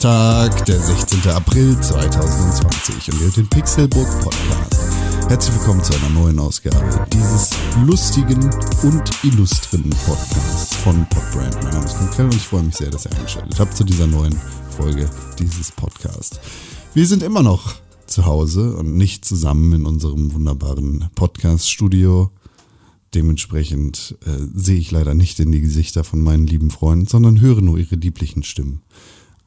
Donnerstag, der 16. April 2020 und ihr hört den Pixelbook Podcast. Herzlich willkommen zu einer neuen Ausgabe dieses lustigen und illustren Podcasts von Podbrand. Mein Name ist Konkrell und ich freue mich sehr, dass ihr eingeschaltet habt zu dieser neuen Folge dieses Podcasts. Wir sind immer noch zu Hause und nicht zusammen in unserem wunderbaren Podcast-Studio. Dementsprechend äh, sehe ich leider nicht in die Gesichter von meinen lieben Freunden, sondern höre nur ihre lieblichen Stimmen.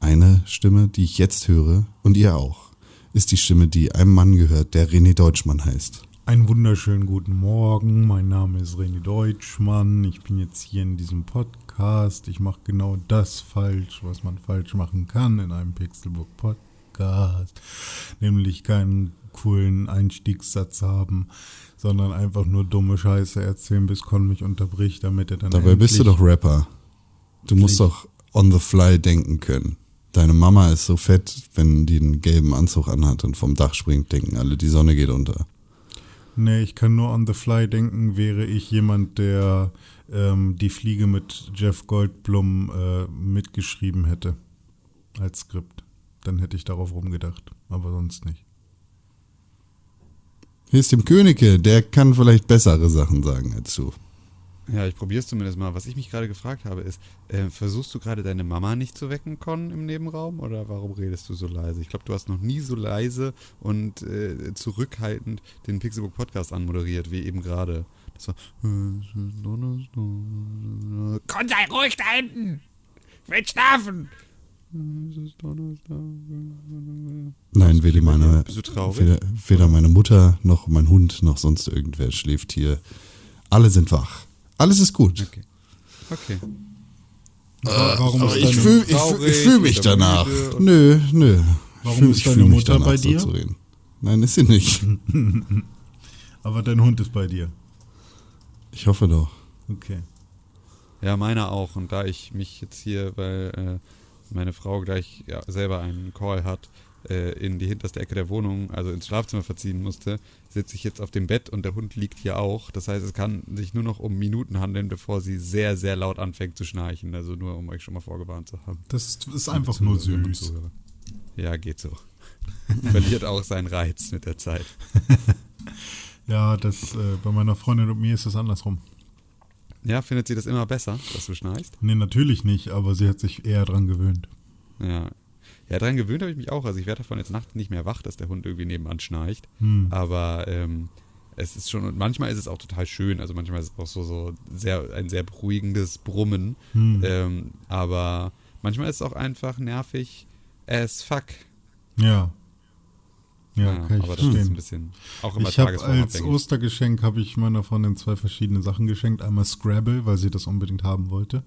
Eine Stimme, die ich jetzt höre, und ihr auch, ist die Stimme, die einem Mann gehört, der René Deutschmann heißt. Einen wunderschönen guten Morgen. Mein Name ist René Deutschmann. Ich bin jetzt hier in diesem Podcast. Ich mache genau das falsch, was man falsch machen kann in einem Pixelbook Podcast. Nämlich keinen coolen Einstiegssatz haben, sondern einfach nur dumme Scheiße erzählen, bis Con mich unterbricht, damit er dann. Dabei bist du doch Rapper. Du musst doch on the fly denken können. Deine Mama ist so fett, wenn die einen gelben Anzug anhat und vom Dach springt, denken alle, die Sonne geht unter. Nee, ich kann nur on the fly denken, wäre ich jemand, der ähm, die Fliege mit Jeff Goldblum äh, mitgeschrieben hätte als Skript. Dann hätte ich darauf rumgedacht, aber sonst nicht. Hier ist dem Königke, der kann vielleicht bessere Sachen sagen als du. Ja, ich probiere es zumindest mal. Was ich mich gerade gefragt habe, ist, äh, versuchst du gerade deine Mama nicht zu wecken, Con, im Nebenraum? Oder warum redest du so leise? Ich glaube, du hast noch nie so leise und äh, zurückhaltend den Pixelbook Podcast anmoderiert, wie eben gerade. Das war. Con, sei ruhig da hinten! Ich will schlafen! Nein, weder meine, weder, weder meine Mutter noch mein Hund noch sonst irgendwer schläft hier. Alle sind wach. Alles ist gut. Okay. Okay. warum Aber ist ich deine, fühle ich, fühl- ich mich danach. Nö, nö. Warum Fühl- ist ich deine Mutter danach, bei so dir? zu reden. Nein, ist sie nicht. aber dein Hund ist bei dir. Ich hoffe doch. Okay. Ja, meiner auch. Und da ich mich jetzt hier, weil äh, meine Frau gleich ja, selber einen Call hat, äh, in die hinterste Ecke der Wohnung, also ins Schlafzimmer verziehen musste, sitze ich jetzt auf dem Bett und der Hund liegt hier auch. Das heißt, es kann sich nur noch um Minuten handeln, bevor sie sehr, sehr laut anfängt zu schnarchen. Also nur, um euch schon mal vorgewarnt zu haben. Das ist, einfach nur süß. Ja, geht so. Verliert auch seinen Reiz mit der Zeit. Ja, das, äh, bei meiner Freundin und mir ist es andersrum. Ja, findet sie das immer besser, dass du schnarchst? Nee, natürlich nicht, aber sie hat sich eher dran gewöhnt. Ja. Ja, daran gewöhnt habe ich mich auch. Also ich werde davon jetzt nachts nicht mehr wach, dass der Hund irgendwie nebenan schnarcht. Hm. Aber ähm, es ist schon, und manchmal ist es auch total schön. Also manchmal ist es auch so, so sehr, ein sehr beruhigendes Brummen. Hm. Ähm, aber manchmal ist es auch einfach nervig as fuck. Ja. Ja, kann ich aber das ist ein verstehen. bisschen auch immer Ich habe als. Ostergeschenk habe ich meiner Freundin zwei verschiedene Sachen geschenkt. Einmal Scrabble, weil sie das unbedingt haben wollte.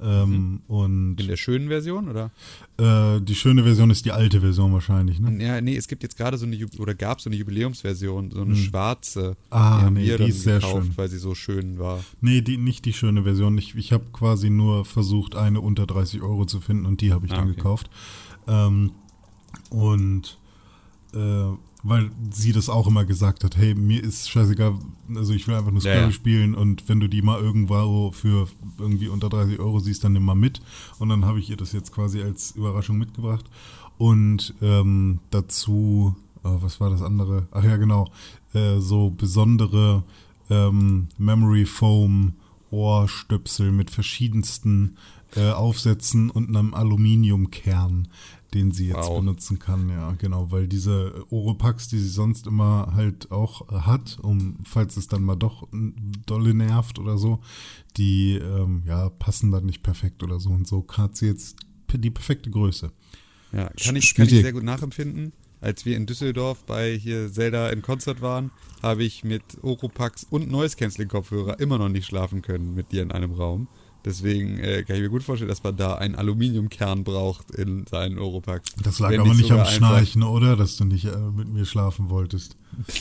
Ähm, und In der schönen Version, oder? äh, die schöne Version ist die alte Version wahrscheinlich, ne? Ja, nee, es gibt jetzt gerade so eine, Ju- oder gab so eine Jubiläumsversion, so eine schwarze. Ah, die haben nee, wir die ist sehr gekauft, schön. weil sie so schön war. Nee, die, nicht die schöne Version. Ich, ich habe quasi nur versucht, eine unter 30 Euro zu finden und die habe ich Ah, dann okay. gekauft. Ähm, und äh, weil sie das auch immer gesagt hat, hey, mir ist scheißegal, also ich will einfach nur Ja, Scrabble ja. spielen und wenn du die mal irgendwo für irgendwie unter 30 Euro siehst, dann nimm mal mit. Und dann habe ich ihr das jetzt quasi als Überraschung mitgebracht. Und ähm, dazu, äh, was war das andere? Ach ja, genau, äh, so besondere ähm, Memory Foam Ohrstöpsel mit verschiedensten äh, Aufsätzen und einem Aluminiumkern, den sie jetzt Wow. benutzen kann. Ja, genau, weil diese Oropax, die sie sonst immer halt auch äh, hat, um falls es dann mal doch dolle nervt oder so, die ähm, ja passen dann nicht perfekt oder so und so hat sie jetzt die perfekte Größe. Ja, kann ich, kann ich sehr gut nachempfinden. Als wir in Düsseldorf bei hier Zelda in Konzert waren, habe ich mit Oropax und Noise Cancelling Kopfhörer immer noch nicht schlafen können mit dir in einem Raum. Deswegen äh, kann ich mir gut vorstellen, dass man da einen Aluminiumkern braucht in seinen Oropax. Das lag Wenn aber nicht am Schnarchen, oder? Dass du nicht äh, mit mir schlafen wolltest.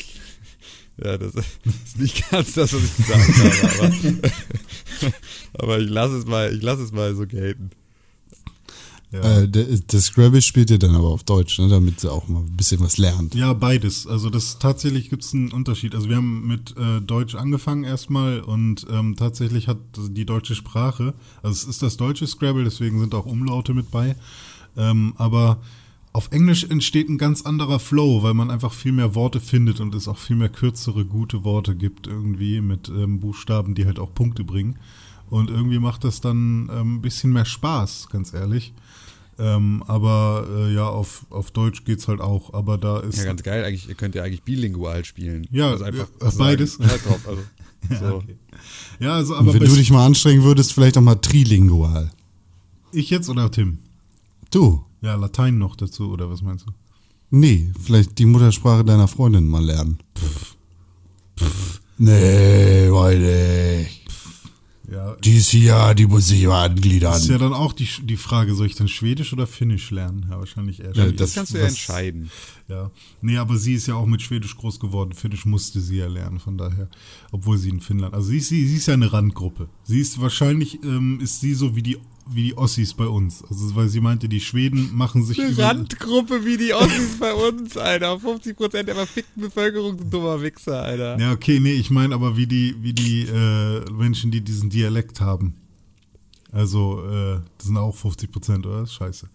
Ja, das ist nicht ganz das, was ich gesagt habe, aber, aber ich lasse es mal, ich lasse es mal so gelten. Ja. Äh, das Scrabble spielt ihr dann aber auf Deutsch, ne, damit sie auch mal ein bisschen was lernt. Ja, beides. Also das tatsächlich gibt es einen Unterschied. Also wir haben mit äh, Deutsch angefangen erstmal und ähm, tatsächlich hat die deutsche Sprache, also es ist das deutsche Scrabble, deswegen sind auch Umlaute mit bei. Ähm, aber auf Englisch entsteht ein ganz anderer Flow, weil man einfach viel mehr Worte findet und es auch viel mehr kürzere, gute Worte gibt irgendwie mit ähm, Buchstaben, die halt auch Punkte bringen. Und irgendwie macht das dann ähm, ein bisschen mehr Spaß, ganz ehrlich. Ähm, aber äh, ja, auf, auf Deutsch geht's halt auch. Aber da ist Ja, ganz geil. Eigentlich, ihr könnt ja eigentlich bilingual spielen. Ja, also einfach ja, beides. Sagen, scheiß drauf. Also, so. okay. Ja, also Und aber wenn du dich mal anstrengen würdest, vielleicht auch mal trilingual. ich jetzt oder Tim? Du? Ja, Latein noch dazu, oder was meinst du? Nee, vielleicht die Muttersprache deiner Freundin mal lernen. Nee, weiß ich. Ja, Die ist hier, die muss ich mal angliedern. ist ja dann auch die, die Frage, soll ich dann Schwedisch oder Finnisch lernen? Ja, wahrscheinlich eher Ja, Schwedisch. Das kannst du ja was- entscheiden. Ja. Nee, aber sie ist ja auch mit Schwedisch groß geworden. Finnisch musste sie ja lernen, von daher. Obwohl sie in Finnland. Also sie ist, sie, sie ist ja eine Randgruppe. Sie ist wahrscheinlich, ähm, ist sie so wie die, wie die Ossis bei uns. Also weil sie meinte, die Schweden machen sich Eine Randgruppe wie die Ossis bei uns, Alter. 50% der verfickten Bevölkerung sind dummer Wichser, Alter. Ja, okay, nee, ich meine aber wie die, wie die äh, Menschen, die diesen Dialekt haben. Also, äh, das sind auch 50 Prozent, oder? Scheiße.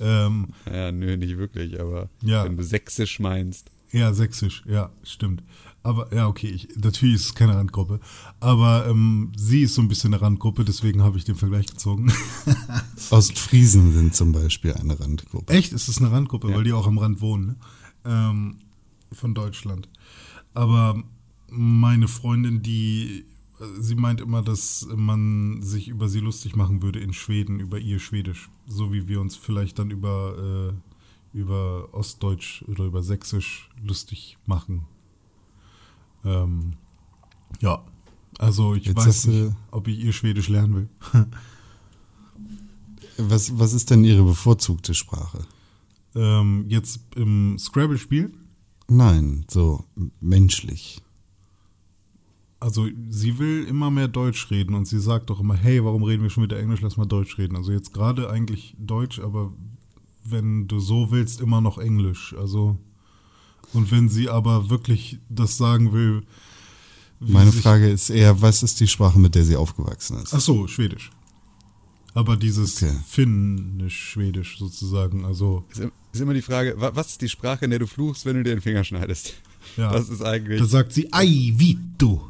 Ähm, Ja, nö, nicht wirklich, aber Ja. wenn du sächsisch meinst. ja, sächsisch, ja, stimmt. Aber, ja, okay, ich, natürlich ist es keine Randgruppe. Aber ähm, sie ist so ein bisschen eine Randgruppe, deswegen habe ich den Vergleich gezogen. Ostfriesen sind zum Beispiel eine Randgruppe. Echt? Ist es eine Randgruppe, Ja. weil die auch am Rand wohnen, ne? ähm, von Deutschland. Aber meine Freundin, die, sie meint immer, dass man sich über sie lustig machen würde in Schweden, über ihr Schwedisch. So wie wir uns vielleicht dann über, äh, über Ostdeutsch oder über Sächsisch lustig machen. Ähm, ja, also ich Jetzt weiß nicht, ob ich ihr Schwedisch lernen will. Was, was ist denn Ihre bevorzugte Sprache? ähm, jetzt im Scrabble-Spiel Nein, so menschlich. Also sie will immer mehr Deutsch reden und sie sagt doch immer, hey, warum reden wir schon wieder Englisch, lass mal Deutsch reden. Also jetzt gerade eigentlich Deutsch, aber wenn du so willst, immer noch Englisch. Also und wenn sie aber wirklich das sagen will, Meine Frage ist eher, was ist die Sprache, mit der sie aufgewachsen ist? Ach so, Schwedisch. Aber dieses Okay. Finnisch-Schwedisch sozusagen, also Ist, ist immer die Frage, wa- was ist die Sprache, in der du fluchst, wenn du dir den Finger schneidest? ja. Das ist eigentlich. da sagt sie, ai, Vito.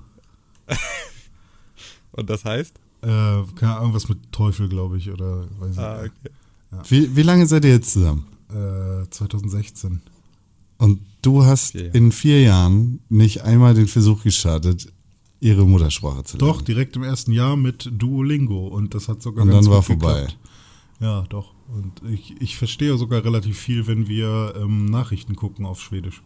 und das heißt? Äh, keine Ahnung, was mit Teufel, glaube ich, oder weiß ich. Ah, okay. Wie, wie lange seid ihr jetzt zusammen? äh, 2016. Und du hast Vier in vier Jahren nicht einmal den Versuch gestartet, ihre Muttersprache zu lernen. Doch, direkt im ersten Jahr mit Duolingo und das hat sogar Und ganz dann war vorbei. geklappt. Ja, doch. Und ich, ich verstehe sogar relativ viel, wenn wir ähm, Nachrichten gucken auf Schwedisch.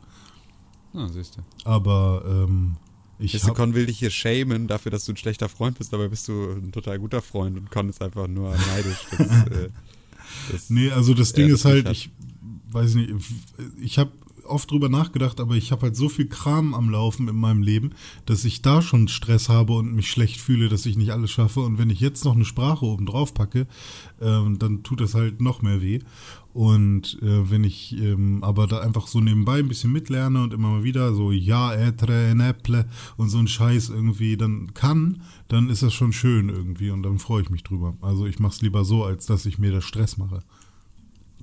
Ah, siehst du. Aber ähm, ich Weißt du, hab, Con will dich hier shamen dafür, dass du ein schlechter Freund bist, dabei bist du ein total guter Freund und Con ist einfach nur neidisch. Das, äh, das, Nee, also das Ding ist halt, ich weiß nicht, ich habe oft drüber nachgedacht, aber ich habe halt so viel Kram am Laufen in meinem Leben, dass ich da schon Stress habe und mich schlecht fühle, dass ich nicht alles schaffe. Und wenn ich jetzt noch eine Sprache oben drauf packe, ähm, dann tut das halt noch mehr weh. Und äh, wenn ich ähm, aber da einfach so nebenbei ein bisschen mitlerne und immer mal wieder so ja, etre, neple und so ein Scheiß irgendwie dann kann, dann ist das schon schön irgendwie und dann freue ich mich drüber. Also ich mache es lieber so, als dass ich mir da Stress mache.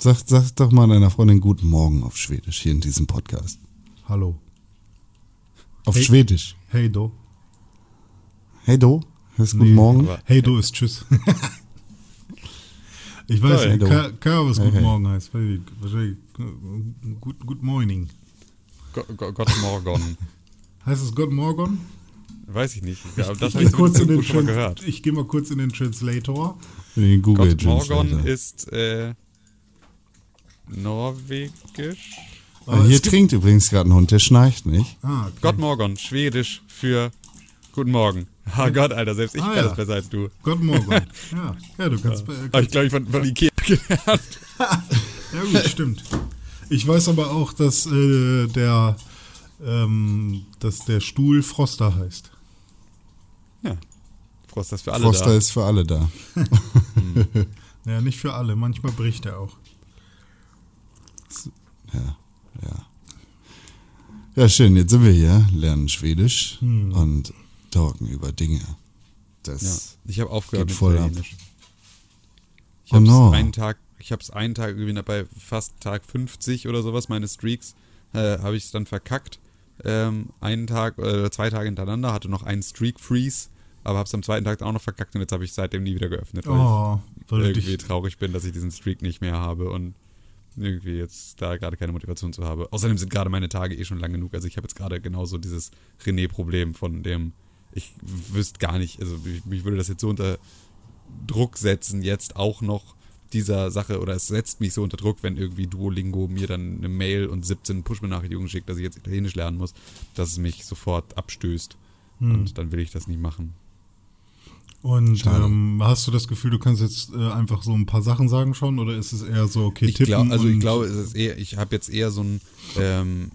Sag, sag doch mal deiner Freundin Guten Morgen auf Schwedisch hier in diesem Podcast. Hallo. Auf Hey. Schwedisch. Hey do. Hey Do, heißt Guten Nee, Morgen. Hey do ist Tschüss. ich weiß nicht, Hey, Ahnung, was Hey, Guten hey. Morgen heißt. Ich- Wahrscheinlich Good, good Morning. Gott Morgon. Heißt es Good Morgen? Weiß ich nicht. Ja, das ich ich kurz in den schon mal gehört. Ich gehe mal kurz in den Translator. Den Google Gott Morgon Translator. ist äh, norwegisch. Ah, Aber hier es gibt- trinkt übrigens gerade ein Hund, der schnarcht nicht. Ah, okay. Gott Morgon, schwedisch für Guten Morgen. Ah Gott, Alter, selbst ich Ah, kann ja. das besser als du. Good Morgen. ja, ja, du kannst. äh, Habe ich, kannst glaube ich, von, von Ikea gelernt. ja, gut, stimmt. Ich weiß aber auch, dass äh, der, ähm, dass der Stuhl Froster heißt. Ja. Frost, das für alle Froster da. ist für alle da. Ja, nicht für alle. Manchmal bricht er auch. Ja, ja. Ja, schön, jetzt sind wir hier, lernen Schwedisch und talken über Dinge. Das Ja. Ich habe aufgehört Geht voll ab. Italienisch. Ich Oh habe no. einen Tag, ich habe es einen Tag irgendwie bei fast Tag 50 oder sowas, meine Streaks, äh, habe ich es dann verkackt. Ähm, einen Tag oder zwei Tage hintereinander, hatte noch einen Streak Freeze, aber habe es am zweiten Tag dann auch noch verkackt und jetzt habe ich seitdem nie wieder geöffnet, weil Oh, ich weil du irgendwie dich. traurig bin, dass ich diesen Streak nicht mehr habe und irgendwie jetzt da gerade keine Motivation zu habe. Außerdem sind gerade meine Tage eh schon lang genug. Also ich habe jetzt gerade genauso dieses René-Problem von dem, ich wüsste gar nicht, also mich, mich würde das jetzt so unter Druck setzen, jetzt auch noch dieser Sache, oder es setzt mich so unter Druck, wenn irgendwie Duolingo mir dann eine Mail und 17 Push-Benachrichtigungen schickt, dass ich jetzt Italienisch lernen muss, dass es mich sofort abstößt. Hm. Und dann will ich das nicht machen. Und ähm, hast du das Gefühl, du kannst jetzt äh, einfach so ein paar Sachen sagen schon? Oder ist es eher so, okay, Ich tippen glaub, also ich glaube, es ist eher, ich habe jetzt eher so ein ähm,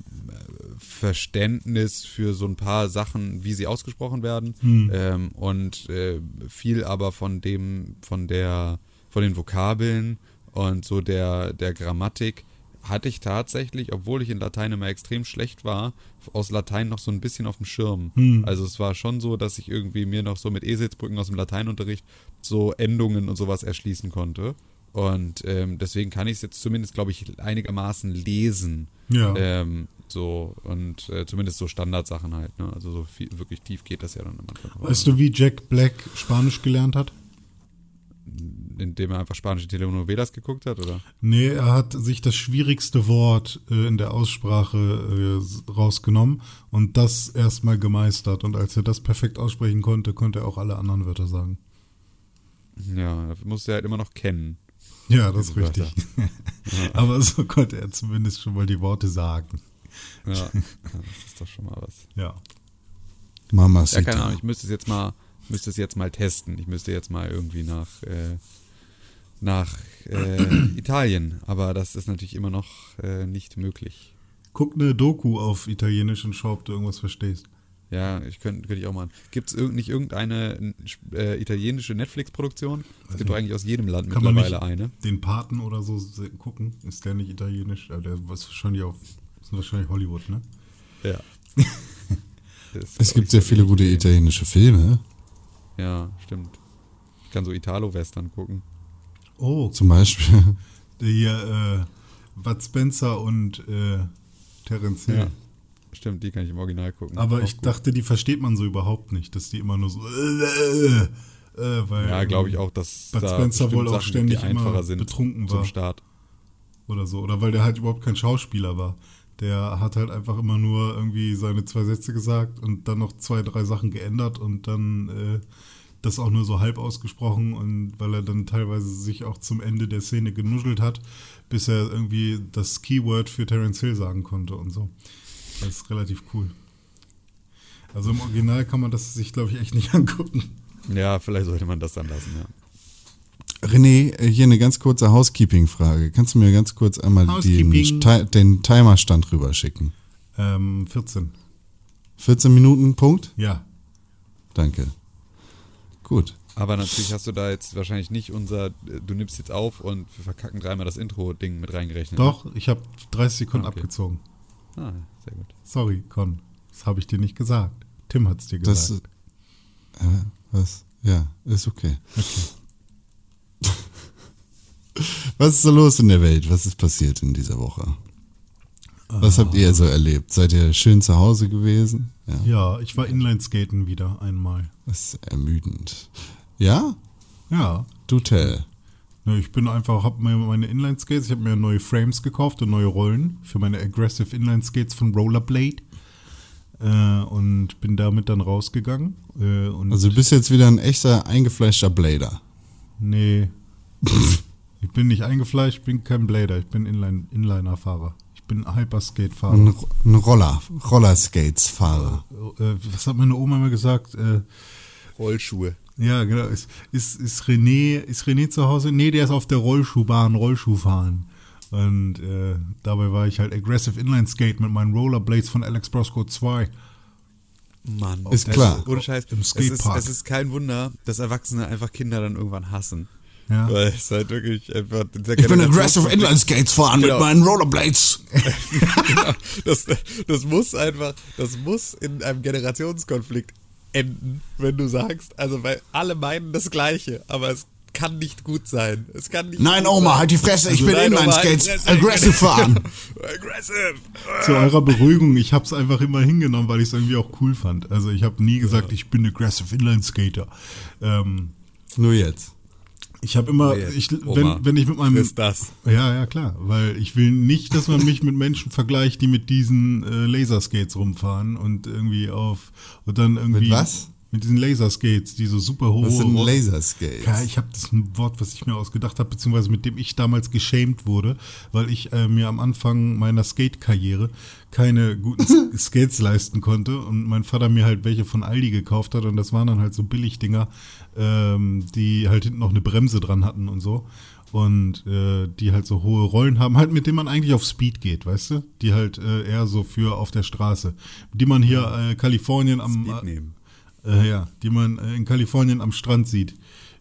Verständnis für so ein paar Sachen, wie sie ausgesprochen werden Hm. ähm, und äh, viel aber von dem, von der, von den Vokabeln und so der der Grammatik hatte ich tatsächlich, obwohl ich in Latein immer extrem schlecht war, aus Latein noch so ein bisschen auf dem Schirm. Hm. Also es war schon so, dass ich irgendwie mir noch so mit Eselsbrücken aus dem Lateinunterricht so Endungen und sowas erschließen konnte. Und ähm, deswegen kann ich es jetzt zumindest, glaube ich, einigermaßen lesen. Ja. Ähm, so, und äh, zumindest so Standardsachen halt, ne? Also so viel, wirklich tief geht das ja dann am Anfang. Weißt du, wie Jack Black Spanisch gelernt hat? Indem er einfach spanische Telenovelas geguckt hat, oder? Nee, er hat sich das schwierigste Wort äh, in der Aussprache äh, rausgenommen und das erstmal gemeistert. Und als er das perfekt aussprechen konnte, konnte er auch alle anderen Wörter sagen. Ja, das musste er halt immer noch kennen. Ja, das ist richtig. Wörter. Aber so konnte er zumindest schon mal die Worte sagen. Ja, ja, das ist doch schon mal was. Ja. Mama Ja, keine Ahnung, ich müsste es jetzt mal, müsste es jetzt mal testen. Ich müsste jetzt mal irgendwie nach, äh, nach äh, Italien, aber das ist natürlich immer noch äh, nicht möglich. Guck eine Doku auf Italienisch und schau, ob du irgendwas verstehst. Ja, ich könnte könnte ich auch mal. Gibt es irg nicht irgendeine äh, italienische Netflix-Produktion? Es gibt doch eigentlich aus jedem Land Kann man mittlerweile nicht eine. den Paten oder so gucken? Ist der nicht italienisch? Ja, der ist wahrscheinlich auf, ist wahrscheinlich Hollywood, ne? Ja. Es gibt sehr viele gute italienische Filme. Ja, stimmt. Ich kann so Italo-Western gucken. Oh, Zum Beispiel. hier, äh, Bud Spencer und äh, Terence Hill. Ja. Stimmt, die kann ich im Original gucken. Aber Auch ich gut. dachte, die versteht man so überhaupt nicht, dass die immer nur so. Äh, äh, weil, Ja, glaube ich auch, dass Bud Spencer wohl auch Sachen ständig einfacher immer sind betrunken zum war. Start. Oder so. Oder weil der halt überhaupt kein Schauspieler war. Der hat halt einfach immer nur irgendwie seine zwei Sätze gesagt und dann noch zwei, drei Sachen geändert und dann äh, das auch nur so halb ausgesprochen und weil er dann teilweise sich auch zum Ende der Szene genuschelt hat, bis er irgendwie das Keyword für Terence Hill sagen konnte und so. Das ist relativ cool. Also im Original kann man das sich, glaube ich, echt nicht angucken. Ja, vielleicht sollte man das dann lassen, ja. René, äh, hier eine ganz kurze Housekeeping-Frage. Kannst du mir ganz kurz einmal den, den Timerstand rüberschicken? Ähm, 14. 14 Minuten, Punkt? Ja. Danke. Gut. Aber natürlich hast du da jetzt wahrscheinlich nicht unser, du nimmst jetzt auf und wir verkacken dreimal das Intro-Ding mit reingerechnet. Doch, ich habe 30 Sekunden okay. abgezogen. Ah, sehr gut. Sorry, Con. Das habe ich dir nicht gesagt. Tim hat es dir Das, gesagt. äh, was? Ja, ist okay. Was ist so los in der Welt? Was ist passiert in dieser Woche? Was habt ihr so erlebt? Seid ihr schön zu Hause gewesen? Ja. ja, ich war Inlineskaten wieder einmal. Das ist ermüdend. Ja? Ja. Du tell. Ne, Ich bin einfach, habe mir meine Inline-Skates, ich habe mir neue Frames gekauft und neue Rollen für meine Aggressive Inline-Skates von Rollerblade. Äh, und bin damit dann rausgegangen. Äh, Also du bist jetzt wieder ein echter eingefleischter Blader. Nee. ich bin nicht eingefleischt, ich bin kein Blader, ich bin Inline, Inliner-Fahrer. Ich bin Hyperskate-Fahrer. Ein, ein Roller, Rollerskates-Fahrer. Äh, was hat meine Oma immer gesagt? Äh, Rollschuhe. Ja, genau. Ist, ist, ist, René, ist René zu Hause? Nee, der ist auf der Rollschuhbahn, Rollschuh fahren. Und äh, dabei war ich halt Aggressive Inline Skate mit meinen Rollerblades von Alex Brosco 2. Mann. Ist klar. Ohne Scheiß. Im es, ist, Skatepark. es ist kein Wunder, dass Erwachsene einfach Kinder dann irgendwann hassen. Ja. Weil es halt wirklich einfach. Ich bin aggressive Inline Skates fahren Genau. mit meinen Rollerblades. genau, das, das muss einfach, das muss in einem Generationskonflikt enden, wenn du sagst, also weil alle meinen das Gleiche, aber es kann nicht gut sein. Es kann nicht Nein, gut Oma, sein. halt die Fresse, ich Also bin nein, Inline Oma, halt Aggressive fahren. Aggressive. Zu eurer Beruhigung, ich habe es einfach immer hingenommen, weil ich es irgendwie auch cool fand. Also ich habe nie gesagt, ich bin aggressive Inline Skater. Ähm, Nur jetzt. Ich habe immer, Jetzt, ich, Oma, wenn, wenn ich mit meinem Ist das. Ja, ja, klar. Weil ich will nicht, dass man mich mit Menschen vergleicht, die mit diesen äh, Laserskates rumfahren und irgendwie auf und dann irgendwie. Mit was? Mit diesen Laserskates, die so super hoch. Was sind Laserskates? Ja, ich habe das ein Wort, was ich mir ausgedacht habe, beziehungsweise mit dem ich damals geschämt wurde, weil ich äh, mir am Anfang meiner Skate-Karriere keine guten Skates leisten konnte und mein Vater mir halt welche von Aldi gekauft hat und das waren dann halt so Billigdinger, ähm, die halt hinten noch eine Bremse dran hatten und so und äh, die halt so hohe Rollen haben, halt mit denen man eigentlich auf Speed geht, weißt du? Die halt äh, eher so für auf der Straße, die man hier äh, Kalifornien am Speed nehmen. Äh, ja, die man äh, in Kalifornien am Strand sieht,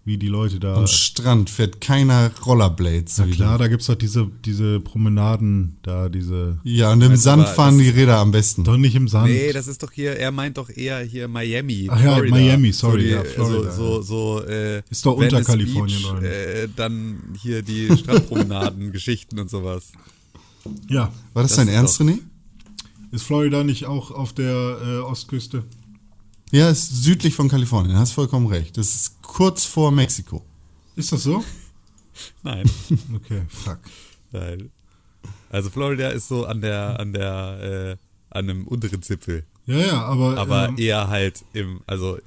wie die Leute da. Am Strand fährt keiner Rollerblades. so Na klar, da gibt's doch diese, diese Promenaden da, diese. Ja, und im du Sand fahren die Räder am besten. Doch nicht im Sand. Nee, das ist doch hier, er meint doch eher hier Miami. Ach ja, Florida. Miami, sorry, so die, ja, Florida, So, so, so, äh, Ist doch unter Venice Kalifornien, Beach, äh, Dann hier die Strandpromenaden, Geschichten und sowas. ja. War das, das dein Ernst, René? Ist Florida nicht auch auf der äh, Ostküste? Ja, ist südlich von Kalifornien. Hast vollkommen recht. Das ist kurz vor Mexiko. Ist das so? Nein. Okay, fuck. Nein. Also Florida ist so an der, an der, äh, an einem unteren Zipfel. Ja, ja, aber. Aber ähm, eher halt im, also,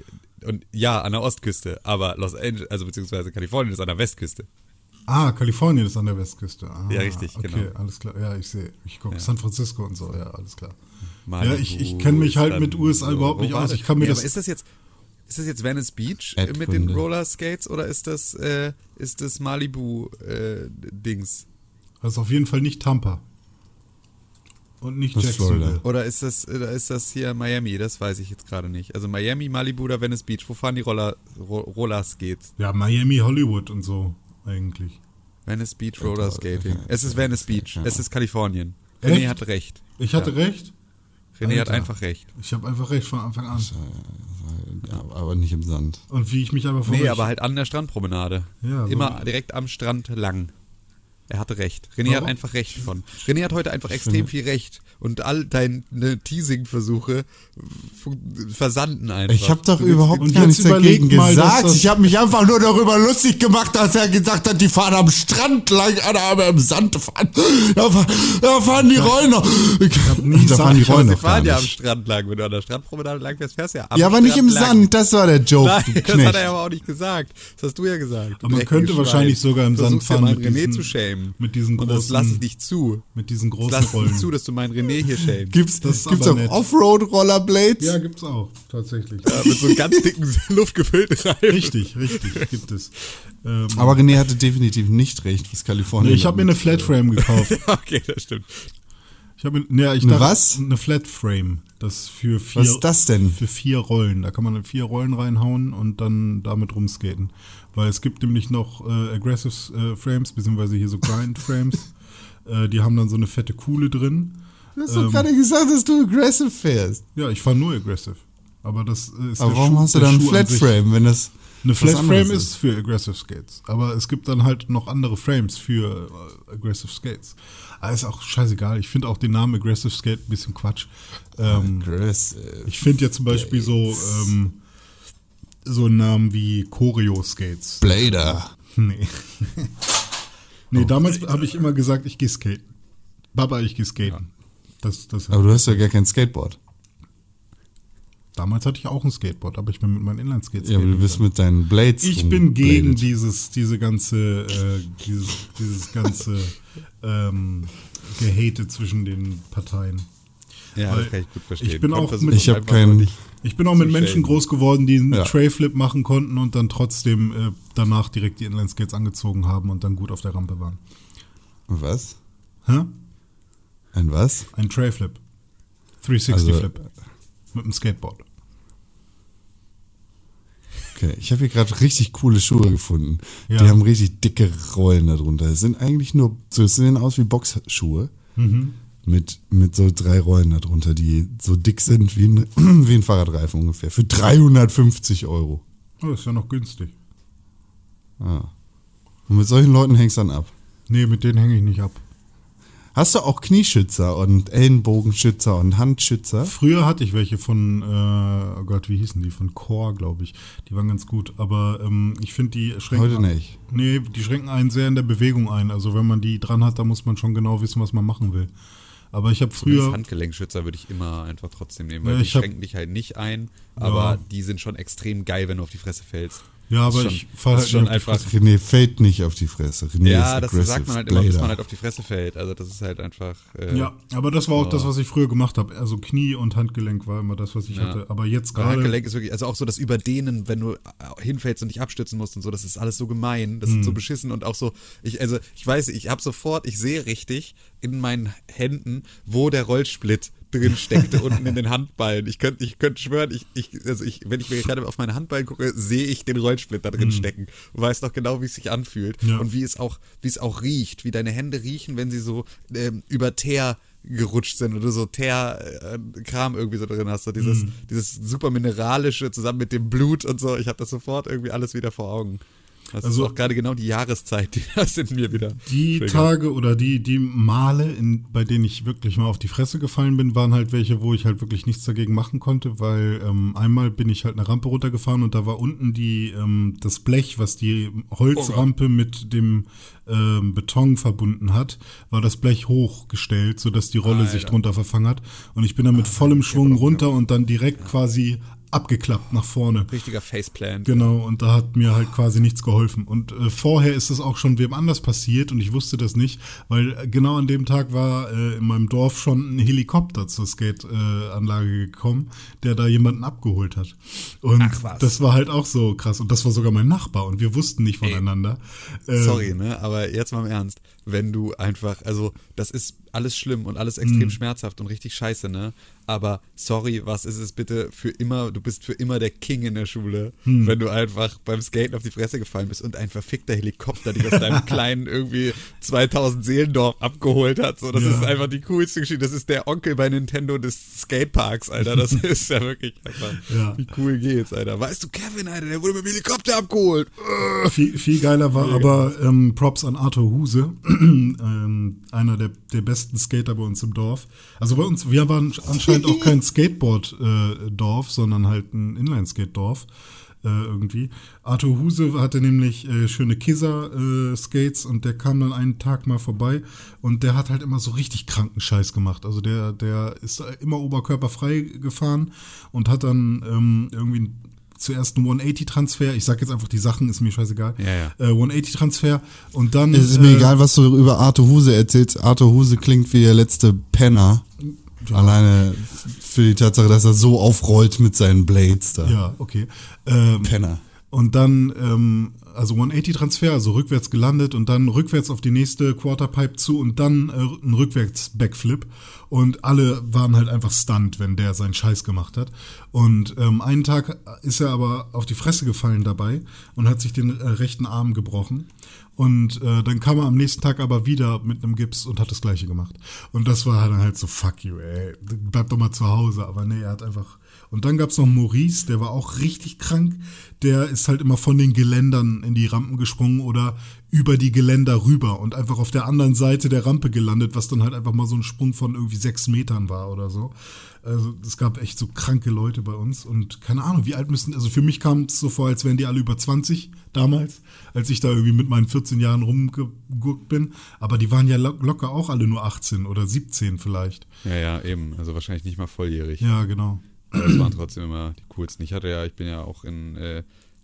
und ja, an der Ostküste, aber Los Angeles, also beziehungsweise Kalifornien ist an der Westküste. ah, Kalifornien ist an der Westküste. Ah, Ja, richtig, okay, genau. alles klar. Ja, ich sehe. Ich gucke San Francisco und so, ja, alles klar. Malibu Ja, ich- ich kenn mich halt mit USA überhaupt nicht aus. Ich kann mir nee, das- Aber ist das jetzt, ist das jetzt Venice Beach äh, mit den Erdkunde. Roller Skates oder ist das, äh, ist das Malibu äh, Dings? Das ist auf jeden Fall nicht Tampa. Und nicht Das Jacksonville. Florida. Oder ist das, oder ist das hier Miami? Das weiß ich jetzt gerade nicht. Also Miami, Malibu oder Venice Beach? Wo fahren die Roller, Ro Roller Skates? Ja, Miami, Hollywood und so, eigentlich. Venice Beach Roller Skating. Es ist Venice Beach. Es ist Kalifornien. Echt? René hat recht. Ich hatte recht. René hat Alter. einfach recht. Ich habe einfach recht von Anfang an. Ja, aber nicht im Sand. Und wie ich mich aber von Nee, aber halt an der Strandpromenade. Ja, so- Immer direkt am Strand lang. Er hatte recht. René hat Warum? einfach recht von. René hat heute einfach extrem viel recht. Und all deine Teasing-Versuche fun- versanden einfach. Ich habe doch überhaupt gar nichts dagegen mal, gesagt. das- Ich habe mich einfach nur darüber lustig gemacht, dass er gesagt hat, die fahren am Strand lang, Alter, aber im Sand fahren. Da, fahren- da fahren die Rollen noch. nie da fahren die noch gar fahren ja am. Strand lang. Wenn du an der Strandpromenade lang fährst, fährst du ja am Ja, aber nicht im Strand lang. Sand. Das war der Joke, Nein, das hat er aber auch nicht gesagt. Das hast du ja gesagt. Aber man könnte wahrscheinlich sogar im Sand versuchst ja fahren mit René zu schämen. Mit diesen Und das großen- lasse ich nicht zu. mit diesen Das großen lasse ich Rollen. nicht zu, dass du meinen René hier schämst. Gibt's, Das gibt's aber auch nett. Offroad-Rollerblades? Ja, gibt's auch, tatsächlich. Ja, mit so einem ganz dicken, luftgefüllten Reifen. Richtig, richtig, gibt es. Ähm, Aber René hatte definitiv nicht recht, was Kalifornien nee, ich habe mir eine. Flatframe gekauft. Okay, das stimmt. Ich habe ja, ich Eine dachte, was? Eine Flatframe. Das für vier, Was ist das denn? Für vier Rollen. Da kann man vier Rollen reinhauen und dann damit rumskaten. Weil es gibt nämlich noch äh, Aggressive äh, Frames, beziehungsweise hier so Grind Frames. äh, die haben dann so eine fette Kuhle drin. Du hast doch Ähm, gerade gesagt, dass du aggressive fährst. Ja, ich fahre nur Aggressive. Aber das äh, ist Aber warum Schuh- hast du dann sich. Flatframe, wenn das Eine Flatframe anderes ist für Aggressive Skates. Aber es gibt dann halt noch andere Frames für äh, Aggressive Skates. Aber ist auch scheißegal. Ich finde auch den Namen Aggressive Skate ein bisschen Quatsch. Ähm, Aggressive. ich finde ja zum Beispiel so, ähm, so einen Namen wie Choreo Skates. Blader. Nee. nee, damals habe ich immer gesagt, ich gehe skaten. Baba, ich gehe skaten. Das, das, Aber du hast ja gar kein Skateboard. Damals hatte ich auch ein Skateboard, aber ich bin mit meinen Inline-Skates Ja, aber du bist mit deinen Blades. Ich bin gegen dieses, diese ganze, äh, dieses, dieses ganze ähm, Gehate zwischen den Parteien. Ja, Weil das kann ich gut verstehen. ich bin auch mit- Ich hab einfach nur keinen- Ich bin auch mit Menschen schämen. groß geworden, die einen Ja. Trayflip machen konnten und dann trotzdem äh, danach direkt die Inline-Skates angezogen haben und dann gut auf der Rampe waren. Was? Hä? Ein was? Ein Trayflip. 360 Also- Flip. Mit dem Skateboard. Okay, ich habe hier gerade richtig coole Schuhe gefunden. Ja. Die haben richtig dicke Rollen darunter. Es sind eigentlich nur, so es sehen aus wie Boxschuhe. Mhm. Mit, mit so drei Rollen darunter, die so dick sind wie ein, wie ein Fahrradreifen ungefähr. Für 350 Euro. Oh, ist ja noch günstig. Ah. Und mit solchen Leuten hängst du dann ab. Nee, mit denen hänge ich nicht ab. Hast du auch Knieschützer und Ellenbogenschützer und Handschützer? Früher hatte ich welche von, äh, oh Gott, wie hießen die? Von Core, glaube ich. Die waren ganz gut. Aber ähm, ich finde, die schränken. Heute nicht. Nee, die schränken einen sehr in der Bewegung ein. Also wenn man die dran hat, dann muss man schon genau wissen, was man machen will. Aber ich habe Das früher. Handgelenkschützer würde ich immer einfach trotzdem nehmen, weil Ja, die ich hab- schränken dich halt nicht ein, aber Ja. die sind schon extrem geil, wenn du auf die Fresse fällst. Ja, aber ich schon, fahr das halt schon nicht auf die einfach. René fällt nicht auf die Fresse. René Ja, das sagt man halt immer, Blader. man halt auf die Fresse fällt. Also das ist halt einfach. Äh, Ja, aber das war auch Oh. das, was ich früher gemacht habe. Also Knie und Handgelenk war immer das, was ich Ja. hatte. Aber jetzt gerade. Handgelenk ist wirklich, also auch so das Überdehnen, wenn du äh, hinfällst und dich abstützen musst und so, das ist alles so gemein, das Mhm. ist so beschissen und auch so, ich, also ich weiß, ich habe sofort, ich sehe richtig in meinen Händen, wo der Rollsplit drin steckte unten in den Handballen. Ich könnte ich könnte schwören, ich, ich, also ich, wenn ich mir gerade auf meine Handballen gucke, sehe ich den Rollsplit da drin stecken und weiß noch genau, wie es sich anfühlt Mhm. Ja. und wie es auch, wie es auch riecht, wie deine Hände riechen, wenn sie so ähm, über Teer gerutscht sind oder so Teer-Kram irgendwie so drin hast. So dieses, Mhm. dieses super mineralische zusammen mit dem Blut und so. Ich habe das sofort irgendwie alles wieder vor Augen. Das Also- ist auch gerade genau die Jahreszeit, die das in mir wieder. Die triggert. Tage oder die, die Male, in, bei denen ich wirklich mal auf die Fresse gefallen bin, waren halt welche, wo ich halt wirklich nichts dagegen machen konnte, weil ähm, einmal bin ich halt eine Rampe runtergefahren und da war unten die ähm, das Blech, was die Holzrampe mit dem ähm, Beton verbunden hat, war das Blech hochgestellt, sodass die Rolle sich Alter. drunter verfangen hat. Und ich bin dann mit vollem Schwung runter und dann direkt quasi abgeklappt nach vorne. Richtiger Faceplant. Genau, und da hat mir halt quasi nichts geholfen. Und äh, vorher ist es auch schon wem anders passiert und ich wusste das nicht, weil äh, genau an dem Tag war äh, in meinem Dorf schon ein Helikopter zur Skate-Anlage gekommen, der da jemanden abgeholt hat. Und Ach, was. das war halt auch so krass. Und das war sogar mein Nachbar und wir wussten nicht voneinander. Ähm, Sorry, ne? Aber jetzt mal im Ernst, wenn du einfach, also das ist alles schlimm und alles extrem Mhm. schmerzhaft und richtig scheiße, ne? Aber sorry, was ist es bitte für immer, du bist für immer der King in der Schule, Mhm. wenn du einfach beim Skaten auf die Fresse gefallen bist und ein verfickter Helikopter dich aus deinem kleinen irgendwie 2000 Seelendorf abgeholt hat. So, das Ja. ist einfach die coolste Geschichte. Das ist der Onkel bei Nintendo des Skateparks, Alter. Das ist ja wirklich einfach, Ja. wie cool geht's, Alter. Weißt du, Kevin, Alter, der wurde mit dem Helikopter abgeholt. Viel, viel geiler war aber ähm, Props an Arthur Huse, ähm, einer der, der besten Skater bei uns im Dorf. Also bei uns, wir waren anscheinend auch kein Skateboard-Dorf, sondern halt ein Inline-Skate-Dorf. Äh, irgendwie. Arthur Huse hatte nämlich äh, schöne Kizzer-Skates und der kam dann einen Tag mal vorbei und der hat halt immer so richtig kranken Scheiß gemacht. Also der, der ist immer oberkörperfrei gefahren und hat dann ähm, irgendwie zuerst einen 180-Transfer. Ich sag jetzt einfach die Sachen, ist mir scheißegal. Ja, ja. Äh, 180-Transfer und dann. Es ist mir äh, egal, was du über Arthur Huse erzählst. Arthur Huse klingt wie der letzte Penner. Alleine für die Tatsache, dass er so aufrollt mit seinen Blades da. Ja, okay. Ähm, Penner. Und dann, ähm, also 180-Transfer, also rückwärts gelandet und dann rückwärts auf die nächste Quarterpipe zu und dann äh, ein Rückwärts-Backflip. Und alle waren halt einfach stunned, wenn der seinen Scheiß gemacht hat. Und ähm, einen Tag ist er aber auf die Fresse gefallen dabei und hat sich den äh, rechten Arm gebrochen. Und äh, dann kam er am nächsten Tag aber wieder mit einem Gips und hat das gleiche gemacht. Und das war dann halt so, fuck you, ey, bleib doch mal zu Hause. Aber nee, er hat einfach. Und dann gab's noch Maurice, der war auch richtig krank. Der ist halt immer von den Geländern in die Rampen gesprungen oder über die Geländer rüber und einfach auf der anderen Seite der Rampe gelandet, was dann halt einfach mal so ein Sprung von irgendwie sechs Metern war oder so. Also es gab echt so kranke Leute bei uns und keine Ahnung, wie alt müssen, also für mich kam es so vor, als wären die alle über 20 damals, als ich da irgendwie mit meinen 14 Jahren rumgeguckt bin. Aber die waren ja lo locker auch alle nur 18 oder 17 vielleicht. Ja, ja, eben. Also wahrscheinlich nicht mal volljährig. Ja, genau. Das waren trotzdem immer die coolsten. Ich hatte ja, ich bin ja auch in, äh,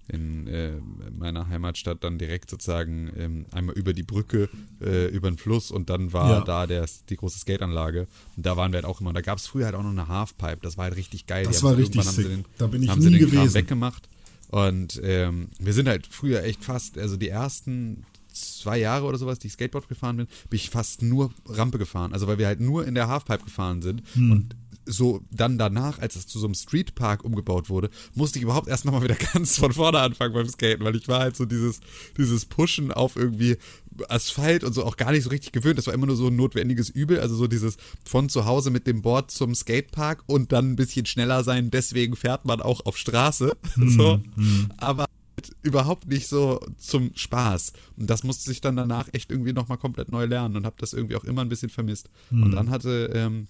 in äh, meiner Heimatstadt dann direkt sozusagen ähm, einmal über die Brücke, äh, über den Fluss und dann war Ja. da der, die große Skateanlage. Und da waren wir halt auch immer. Und da gab es früher halt auch noch eine Halfpipe. Das war halt richtig geil. Das Die war richtig irgendwann haben sie sick. den, Da bin ich haben nie sie den Kram gewesen. weggemacht. Und ähm, wir sind halt früher echt fast, also die ersten zwei Jahre oder sowas, die ich Skateboard gefahren bin, bin ich fast nur Rampe gefahren. Also weil wir halt nur in der Halfpipe gefahren sind Hm. und so dann danach, als es zu so einem Streetpark umgebaut wurde, musste ich überhaupt erst nochmal wieder ganz von vorne anfangen beim Skaten, weil ich war halt so dieses, dieses Pushen auf irgendwie Asphalt und so auch gar nicht so richtig gewöhnt. Das war immer nur so ein notwendiges Übel, also so dieses von zu Hause mit dem Board zum Skatepark und dann ein bisschen schneller sein, deswegen fährt man auch auf Straße. so. Aber überhaupt nicht so zum Spaß. Und das musste ich dann danach echt irgendwie nochmal komplett neu lernen und habe das irgendwie auch immer ein bisschen vermisst. Und dann hatte ähm,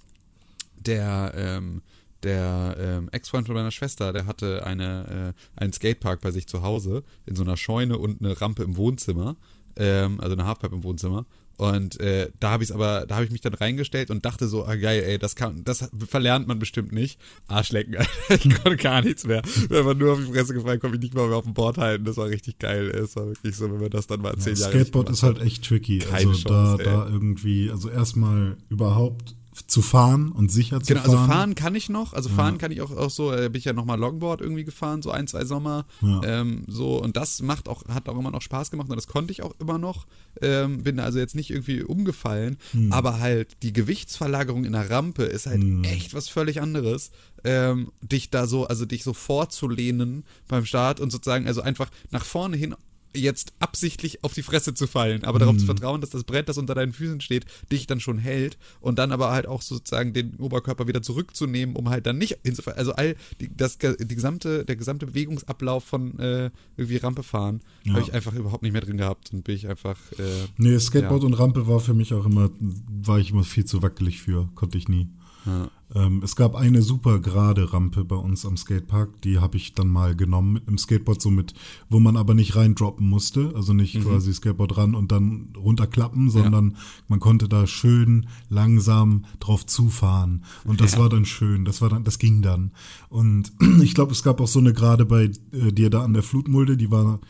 der, ähm, der ähm, Ex-Freund von meiner Schwester, der hatte eine, äh, einen Skatepark bei sich zu Hause, in so einer Scheune und eine Rampe im Wohnzimmer, ähm, also eine Halfpipe im Wohnzimmer. Und äh, da habe ich aber, da habe ich mich dann reingestellt und dachte so, ah geil, ey, das kann, das verlernt man bestimmt nicht. Arschlecken, ich konnte gar nichts mehr. Wenn man nur auf die Fresse gefallen, konnte ich nicht mal mehr auf dem Board halten. Das war richtig geil. Es war wirklich so, wenn man das dann mal zehn Jahre Skateboard ist halt echt tricky. Keine also Chance, da, da irgendwie, also erstmal überhaupt zu fahren und sicher zu Genau, also fahren. fahren kann ich noch. Also fahren kann ich auch, auch so, äh, bin ich ja nochmal Longboard irgendwie gefahren, so ein, zwei Sommer. Ja. Ähm, so, und das macht auch, hat auch immer noch Spaß gemacht und das konnte ich auch immer noch. Ähm, bin also jetzt nicht irgendwie umgefallen, Hm. aber halt die Gewichtsverlagerung in der Rampe ist halt Hm. echt was völlig anderes. Ähm, dich da so, also dich so vorzulehnen beim Start und sozusagen, also einfach nach vorne hin jetzt absichtlich auf die Fresse zu fallen, aber darauf zu vertrauen, dass das Brett, das unter deinen Füßen steht, dich dann schon hält und dann aber halt auch sozusagen den Oberkörper wieder zurückzunehmen, um halt dann nicht hinzufallen. Also all die, das, die gesamte, der gesamte Bewegungsablauf von äh, irgendwie Rampe fahren Ja. habe ich einfach überhaupt nicht mehr drin gehabt und bin ich einfach äh, Nee, Skateboard Ja. und Rampe war für mich auch immer, war ich immer viel zu wackelig für, konnte ich nie. Ja. Ähm, es gab eine super gerade Rampe bei uns am Skatepark, die habe ich dann mal genommen mit einem Skateboard, so mit, wo man aber nicht reindroppen musste, also nicht Mhm. quasi Skateboard ran und dann runterklappen, sondern man konnte da schön langsam drauf zufahren und das Ja. war dann schön, das war dann, das ging dann und ich glaube, es gab auch so eine gerade bei äh, dir da an der Flutmulde, die war,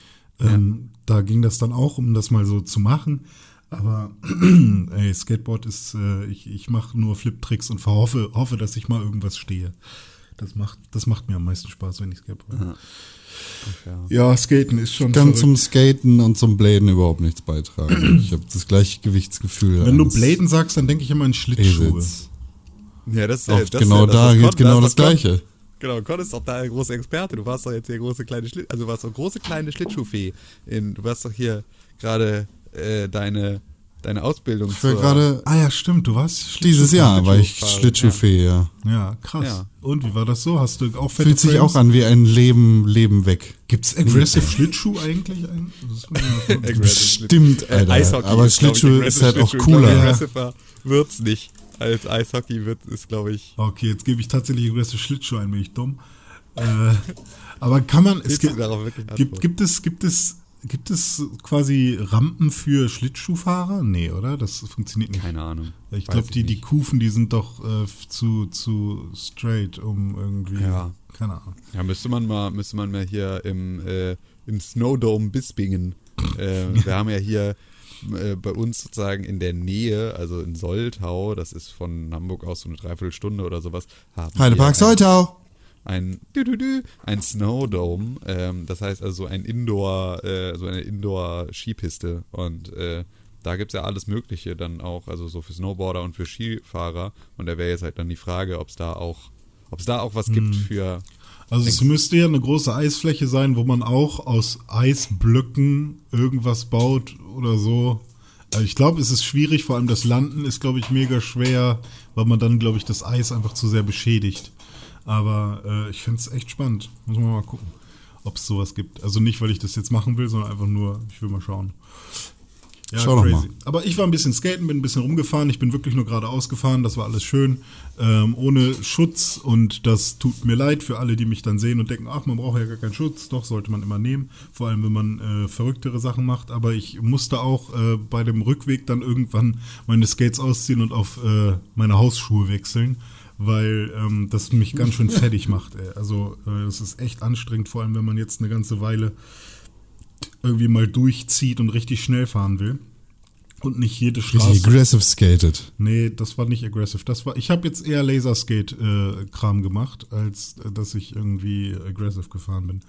ähm, da ging das dann auch, um das mal so zu machen. Aber ey, Skateboard ist, äh, ich, ich mache nur Flip-Tricks und hoffe, hoffe, dass ich mal irgendwas stehe. Das macht, das macht mir am meisten Spaß, wenn ich Skateboard. ja. Ja, Skaten ist schon. kann verrückt. zum Skaten und zum Bladen überhaupt nichts beitragen. Ich habe das gleiche Gewichtsgefühl. wenn du Bladen sagst, dann denke ich immer an Schlittschuhe. Esels. Ja, das, Auch äh, das genau äh, das, da das gilt Con- genau das Con- Gleiche. Genau, Con ist doch da der große Experte. Du warst doch jetzt hier große kleine Schlitt, also du warst doch große kleine Schlittschuhfee. In, du warst doch hier gerade äh, deine deine Ausbildung. Ich war gerade, Ah ja, stimmt, du warst dieses Jahr war ich Schlittschuhfee, ja. Ja, krass. Ja. Und wie war das so? Hast du auch Fühlt sich auch an wie ein Leben, Leben weg. Gibt's Aggressive Schlittschuh eigentlich? Ein- Stimmt, Äh, Alter. Eishockey Aber ist, ich, Schlittschuh aggressive ist halt auch. Ich glaub, cooler. Aggressiver wird's nicht. Als Eishockey wird ist, glaube ich. Okay, jetzt gebe ich tatsächlich Aggressive Schlittschuh ein, bin ich dumm. Äh, aber kann man, es gibt, darauf wirklich gibt, gibt es, gibt es, gibt es quasi Rampen für Schlittschuhfahrer? Nee, oder? Das funktioniert nicht. Keine Ahnung. Ich glaube, die, die. Kufen, die sind doch äh, zu, zu straight, um irgendwie. Ja. Keine Ahnung. Ja, müsste man mal, müsste man mal hier im, äh, im Snowdome Bispingen. Äh, wir haben ja hier äh, bei uns sozusagen in der Nähe, also in Soltau, das ist von Hamburg aus so eine Dreiviertelstunde oder sowas. Heidepark Soltau. Ein, ein Snowdome, ähm, das heißt also so ein Indoor, äh, so eine Indoor-Skipiste und äh, da gibt es ja alles Mögliche dann auch, also so für Snowboarder und für Skifahrer und da wäre jetzt halt dann die Frage, ob es da auch, ob es da auch was gibt für, Also es müsste ja eine große Eisfläche sein, wo man auch aus Eisblöcken irgendwas baut oder so. Also ich glaube, es ist schwierig, vor allem das Landen ist, glaube ich, mega schwer, weil man dann, glaube ich, das Eis einfach zu sehr beschädigt. Aber äh, ich finde es echt spannend. Muss man mal gucken, ob es sowas gibt. Also nicht, weil ich das jetzt machen will, sondern einfach nur, ich will mal schauen. Ja, Schau doch crazy. mal. Aber ich war ein bisschen skaten, bin ein bisschen rumgefahren. Ich bin wirklich nur geradeaus gefahren. Das war alles schön. Ähm, ohne Schutz. Und das tut mir leid für alle, die mich dann sehen und denken, ach, man braucht ja gar keinen Schutz. Doch, sollte man immer nehmen. Vor allem, wenn man äh, verrücktere Sachen macht. Aber ich musste auch äh, bei dem Rückweg dann irgendwann meine Skates ausziehen und auf äh, meine Hausschuhe wechseln. Weil ähm, das mich ganz schön fertig macht. Ey. Also äh, es ist echt anstrengend, vor allem wenn man jetzt eine ganze Weile irgendwie mal durchzieht und richtig schnell fahren will. Und nicht jede Richtig Straße. aggressive skated. Nee, das war nicht aggressive. Das war, ich habe jetzt eher Laserskate-Kram gemacht, als äh, dass ich irgendwie aggressive gefahren bin.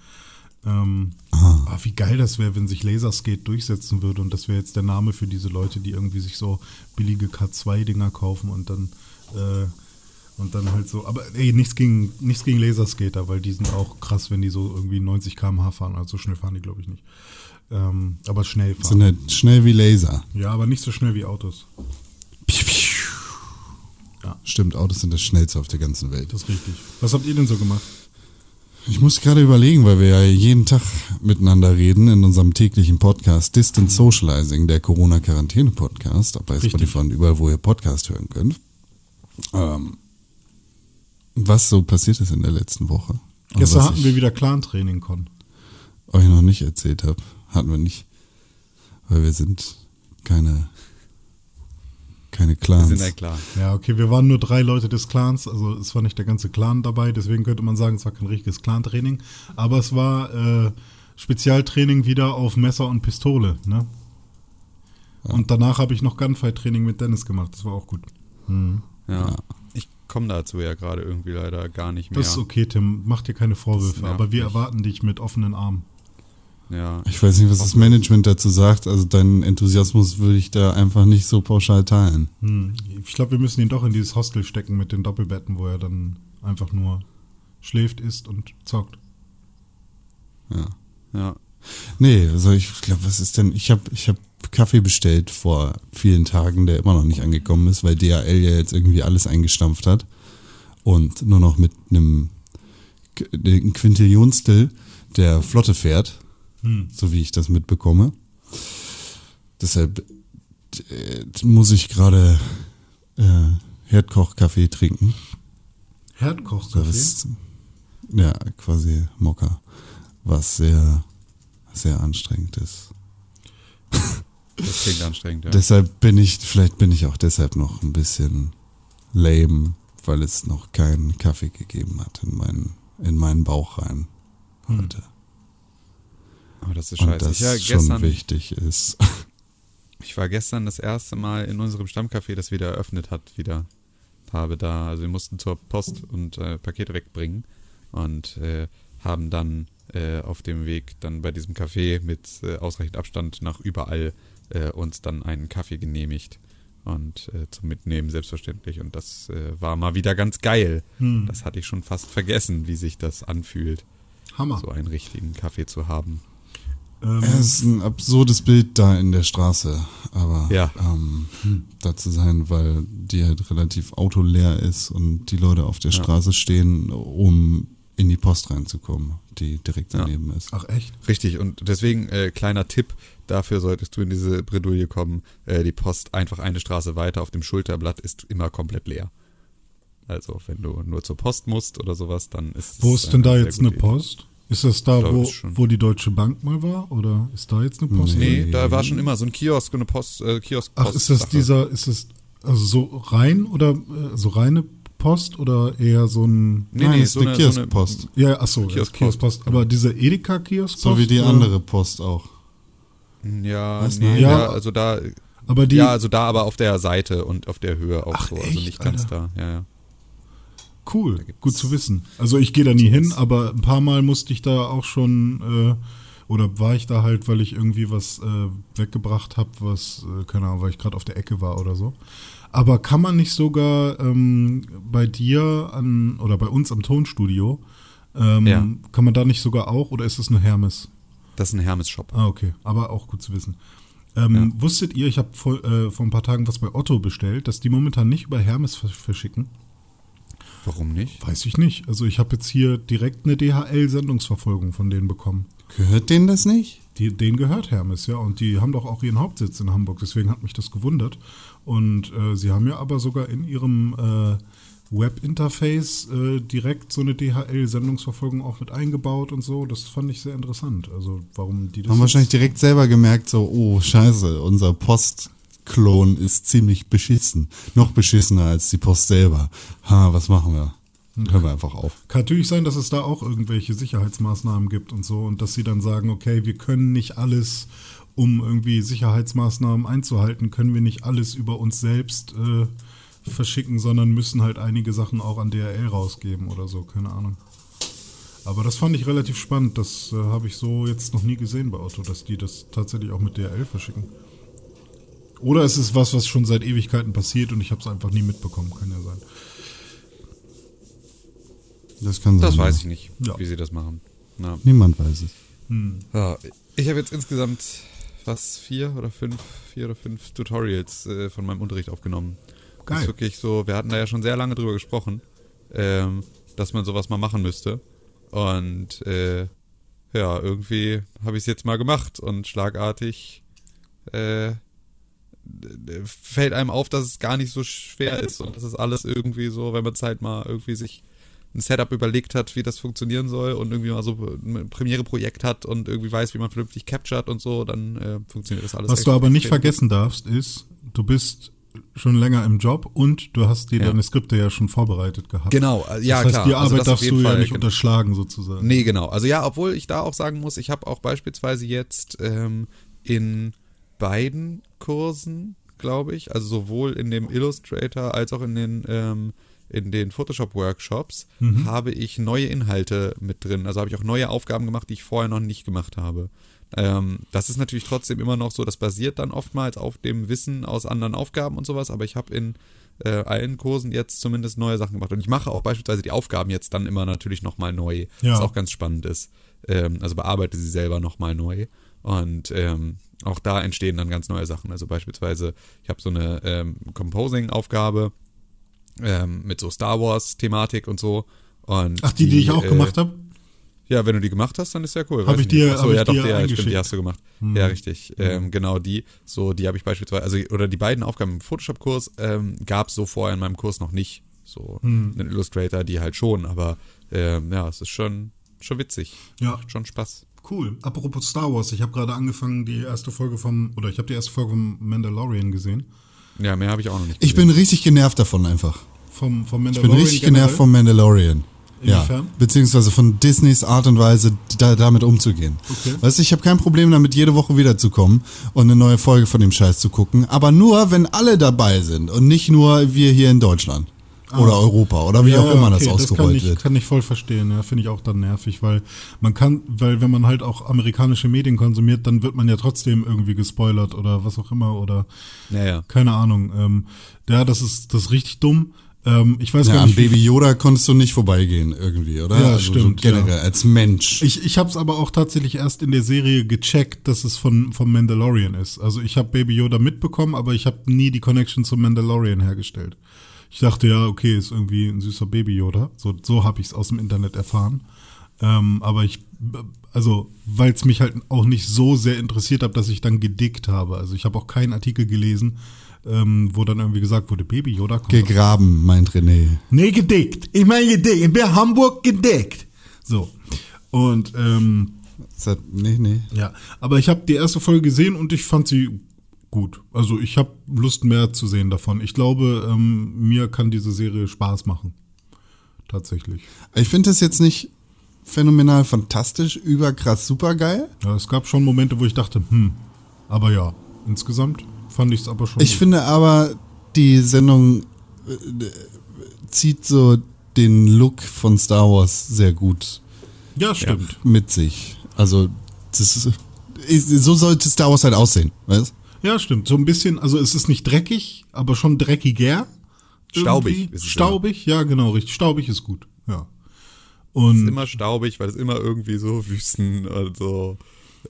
Ähm, ah, wie geil das wäre, wenn sich Laserskate durchsetzen würde und das wäre jetzt der Name für diese Leute, die irgendwie sich so billige K2-Dinger kaufen und dann äh, Und dann halt so, aber ey, nichts gegen, nichts gegen Laserskater, weil die sind auch krass, wenn die so irgendwie 90 km/h fahren. Also so schnell fahren die, glaube ich, nicht. Ähm, aber schnell fahren. Sind halt schnell wie Laser. Ja, aber nicht so schnell wie Autos. Piu, piu. Ja. Stimmt, Autos sind das schnellste auf der ganzen Welt. Das ist richtig. Was habt ihr denn so gemacht? Ich muss gerade überlegen, weil wir ja jeden Tag miteinander reden in unserem täglichen Podcast Distance Socializing, der Corona-Quarantäne-Podcast, bei Richtig. Spotify und überall, wo ihr Podcast hören könnt. Ähm, was so passiert ist in der letzten Woche. Gestern was hatten wir wieder Clan-Training, Con. euch noch nicht erzählt habe. Hatten wir nicht. Weil wir sind keine, keine Wir Clans. sind ein klar. Ja, okay, wir waren nur drei Leute des Clans, also es war nicht der ganze Clan dabei, deswegen könnte man sagen, es war kein richtiges Clan-Training, aber es war äh, Spezialtraining wieder auf Messer und Pistole, ne? Und danach habe ich noch Gunfight-Training mit Dennis gemacht, das war auch gut. Mhm. Ja. Ich komme dazu ja gerade irgendwie leider gar nicht mehr. Das ist okay, Tim, mach dir keine Vorwürfe, aber wir mich. erwarten dich mit offenen Armen. Ja. Ich weiß nicht, was das Management dazu sagt. Also deinen Enthusiasmus würde ich da einfach nicht so pauschal teilen. Hm. Ich glaube, wir müssen ihn doch in dieses Hostel stecken mit den Doppelbetten, wo er dann einfach nur schläft, isst und zockt. Ja. Ja. Nee, also ich glaube, was ist denn? Ich habe ich hab Kaffee bestellt vor vielen Tagen, der immer noch nicht angekommen ist, weil DHL ja jetzt irgendwie alles eingestampft hat und nur noch mit einem Qu- ein Quintillionstel der Flotte fährt, Hm. so wie ich das mitbekomme. Deshalb äh, muss ich gerade äh, Herdkochkaffee trinken. Herdkochkaffee? Ist, ja, quasi Mokka, was sehr, sehr anstrengend ist. Das klingt anstrengend, ja. Deshalb bin ich, vielleicht bin ich auch deshalb noch ein bisschen lame, weil es noch keinen Kaffee gegeben hat in meinen, in meinen Bauch rein heute. Aber das ist Und scheiße. das Ich, war schon gestern, wichtig ist. ich war gestern das erste Mal in unserem Stammcafé, das wieder eröffnet hat, wieder. Habe da, also wir mussten zur Post und äh, Pakete wegbringen und äh, haben dann äh, auf dem Weg dann bei diesem Café mit äh, ausreichend Abstand nach überall äh, uns dann einen Kaffee genehmigt und äh, zum Mitnehmen selbstverständlich und das äh, war mal wieder ganz geil. Hm. Das hatte ich schon fast vergessen, wie sich das anfühlt, Hammer. so einen richtigen Kaffee zu haben. Ähm, Es ist ein absurdes Bild da in der Straße, aber Ja. ähm, da zu sein, weil die halt relativ autoleer ist und die Leute auf der Ja. Straße stehen, um in die Post reinzukommen, die direkt Ja. daneben ist. Ach echt? Richtig, und deswegen äh, kleiner Tipp, dafür solltest du in diese Bredouille kommen. Äh, die Post einfach eine Straße weiter auf dem Schulterblatt ist immer komplett leer. Also wenn du nur zur Post musst oder sowas, dann ist Wo es ist denn da jetzt eine Idee. Post? Ist das da, glaub, wo, wo die Deutsche Bank mal war? Oder ist da jetzt eine Post? Nee. Nee, da war schon immer so ein Kiosk und eine Post, äh, Kiosk Ach, ist das dieser, ist das also so rein oder äh, so reine Post oder eher so ein Nee, Nein, nee, ist so eine so Kioskpost. ja, so, ja, Kioskpost. Kioskpost. Aber diese Edeka-Kioskpost? So wie die oder? andere Post auch. Ja, Was, nee, ja, Ja. also da, Aber die, ja, also da aber auf der Seite und auf der Höhe auch Ach, so, also echt, nicht ganz Alter? da, ja, ja. cool, gut zu wissen. Also ich gehe da nie hin, aber ein paar Mal musste ich da auch schon, äh, oder war ich da halt, weil ich irgendwie was äh, weggebracht habe, was, äh, keine Ahnung, weil ich gerade auf der Ecke war oder so. Aber kann man nicht sogar ähm, bei dir an, oder bei uns am Tonstudio, ähm, Ja. kann man da nicht sogar auch, oder ist es nur Hermes? Das ist ein Hermes-Shop. Ah, okay. Aber auch gut zu wissen. Ähm, Wusstet ihr, ich habe vor, äh, vor ein paar Tagen was bei Otto bestellt, dass die momentan nicht über Hermes vers- verschicken? Warum nicht? Weiß ich nicht. Also ich habe jetzt hier direkt eine DHL-Sendungsverfolgung von denen bekommen. Gehört denen das nicht? Die, denen gehört Hermes, ja. Und die haben doch auch ihren Hauptsitz in Hamburg. Deswegen hat mich das gewundert. Und äh, sie haben ja aber sogar in ihrem äh, Webinterface äh, direkt so eine DHL-Sendungsverfolgung auch mit eingebaut und so. Das fand ich sehr interessant. Also warum die das... Haben wahrscheinlich direkt selber gemerkt, so, oh, scheiße, unser Postklon ist ziemlich beschissen. Noch beschissener als die Post selber. Ha, was machen wir? Hören wir einfach auf. Kann natürlich sein, dass es da auch irgendwelche Sicherheitsmaßnahmen gibt und so und dass sie dann sagen, okay, wir können nicht alles, um irgendwie Sicherheitsmaßnahmen einzuhalten, können wir nicht alles über uns selbst äh, verschicken, sondern müssen halt einige Sachen auch an DRL rausgeben oder so, keine Ahnung. Aber das fand ich relativ spannend, das äh, habe ich so jetzt noch nie gesehen bei Otto, dass die das tatsächlich auch mit DRL verschicken. Oder es ist was, was schon seit Ewigkeiten passiert und ich habe es einfach nie mitbekommen, kann ja sein. Das kann sein. Das weiß ja. ich nicht, Ja. wie sie das machen. Na. Niemand weiß es. Ja, ich habe jetzt insgesamt was vier oder fünf, vier oder fünf Tutorials äh, von meinem Unterricht aufgenommen. Das Geil. ist wirklich so, wir hatten da ja schon sehr lange drüber gesprochen, ähm, dass man sowas mal machen müsste. Und äh, ja, irgendwie habe ich es jetzt mal gemacht und schlagartig äh, fällt einem auf, dass es gar nicht so schwer ist und das ist alles irgendwie so, wenn man Zeit mal irgendwie sich ein Setup überlegt hat, wie das funktionieren soll und irgendwie mal so ein Premiere-Projekt hat und irgendwie weiß, wie man vernünftig captured und so, dann äh, funktioniert das alles. Was du aber nicht extrem gut. vergessen darfst, ist, du bist schon länger im Job und du hast dir Ja. deine Skripte ja schon vorbereitet gehabt. Genau, äh, ja das heißt, klar. die also Arbeit auf darfst du ja Fall, nicht genau. unterschlagen sozusagen. Nee, genau. Also ja, obwohl ich da auch sagen muss, ich habe auch beispielsweise jetzt ähm, in beiden Kursen, glaube ich, also sowohl in dem Illustrator als auch in den ähm, in den Photoshop-Workshops Mhm. habe ich neue Inhalte mit drin. Also habe ich auch neue Aufgaben gemacht, die ich vorher noch nicht gemacht habe. Ähm, das ist natürlich trotzdem immer noch so, das basiert dann oftmals auf dem Wissen aus anderen Aufgaben und sowas, aber ich habe in äh, allen Kursen jetzt zumindest neue Sachen gemacht. Und ich mache auch beispielsweise die Aufgaben jetzt dann immer natürlich nochmal neu, Ja. was auch ganz spannend ist. Ähm, also bearbeite sie selber nochmal neu. Und ähm, auch da entstehen dann ganz neue Sachen. Also beispielsweise, ich habe so eine ähm, Composing-Aufgabe ähm, mit so Star Wars-Thematik und so. Und Ach, die, die ich auch äh, gemacht habe? ja, wenn du die gemacht hast, dann ist ja cool. Hab Weiß ich dir- Ach hab so, ich ja, doch, dir die, ja, stimmt, die hast du gemacht. Ja, richtig. Ähm, genau, die, so, die habe ich beispielsweise, also, oder die beiden Aufgaben im Photoshop-Kurs ähm, gab es so vorher in meinem Kurs noch nicht. So, einen Illustrator, die halt schon, aber ähm, ja, es ist schon, schon witzig. Ja. Macht schon Spaß. Cool. Apropos Star Wars, ich habe gerade angefangen, die erste Folge vom, oder ich habe die erste Folge vom Mandalorian gesehen. Ja, mehr habe ich auch noch nicht Ich bin richtig genervt davon einfach. Vom, vom Ich bin Mandalorian. richtig genervt vom Mandalorian. Ja, Inwiefern? beziehungsweise von Disneys Art und Weise, da, damit umzugehen. Okay. Weißt du, ich habe kein Problem damit, jede Woche wiederzukommen und eine neue Folge von dem Scheiß zu gucken, aber nur, wenn alle dabei sind und nicht nur wir hier in Deutschland oder Europa oder wie Ah. Ja, auch immer okay, das ausgerollt kann ich, wird. kann ich voll verstehen, ja, finde ich auch dann nervig, weil man kann, weil wenn man halt auch amerikanische Medien konsumiert, dann wird man ja trotzdem irgendwie gespoilert oder was auch immer oder Ja, ja. keine Ahnung. Ähm, ja, das ist das ist richtig dumm. Ähm, ich weiß Ja, gar an nicht, wie- Baby Yoda konntest du nicht vorbeigehen irgendwie, oder? Ja, also stimmt, So generell, ja. als Mensch. Ich, ich habe es aber auch tatsächlich erst in der Serie gecheckt, dass es von vom Mandalorian ist. Also ich habe Baby Yoda mitbekommen, aber ich habe nie die Connection zum Mandalorian hergestellt. Ich dachte ja, okay, ist irgendwie ein süßer Baby Yoda. So, so habe ich es aus dem Internet erfahren. Ähm, aber ich, also, weil es mich halt auch nicht so sehr interessiert hat, dass ich dann gedickt habe. Also ich habe auch keinen Artikel gelesen, ähm, wo dann irgendwie gesagt wurde, Baby Yoda kommt Gegraben, meint René. Nee, gedickt. Ich meine gedickt. Ich bin Hamburg gedickt. So. Und ähm, hat- Nee, nee. ja, aber ich habe die erste Folge gesehen und ich fand sie gut. Also ich habe Lust mehr zu sehen davon. Ich glaube, ähm, mir kann diese Serie Spaß machen. Tatsächlich. Ich finde das jetzt nicht phänomenal fantastisch, überkrass, supergeil. Ja, es gab schon Momente, wo ich dachte, hm, aber ja, insgesamt fand ich es aber schon. Ich gut. finde aber, die Sendung äh, zieht so den Look von Star Wars sehr gut ja, stimmt. mit sich. Also, das ist, ist- so sollte Star Wars halt aussehen, weißt Ja, stimmt. So ein bisschen, also es ist nicht dreckig, aber schon dreckiger. Staubig es Staubig, ja, genau, richtig. Staubig ist gut, ja. Es Und, ist immer staubig, weil es immer irgendwie so Wüsten und so,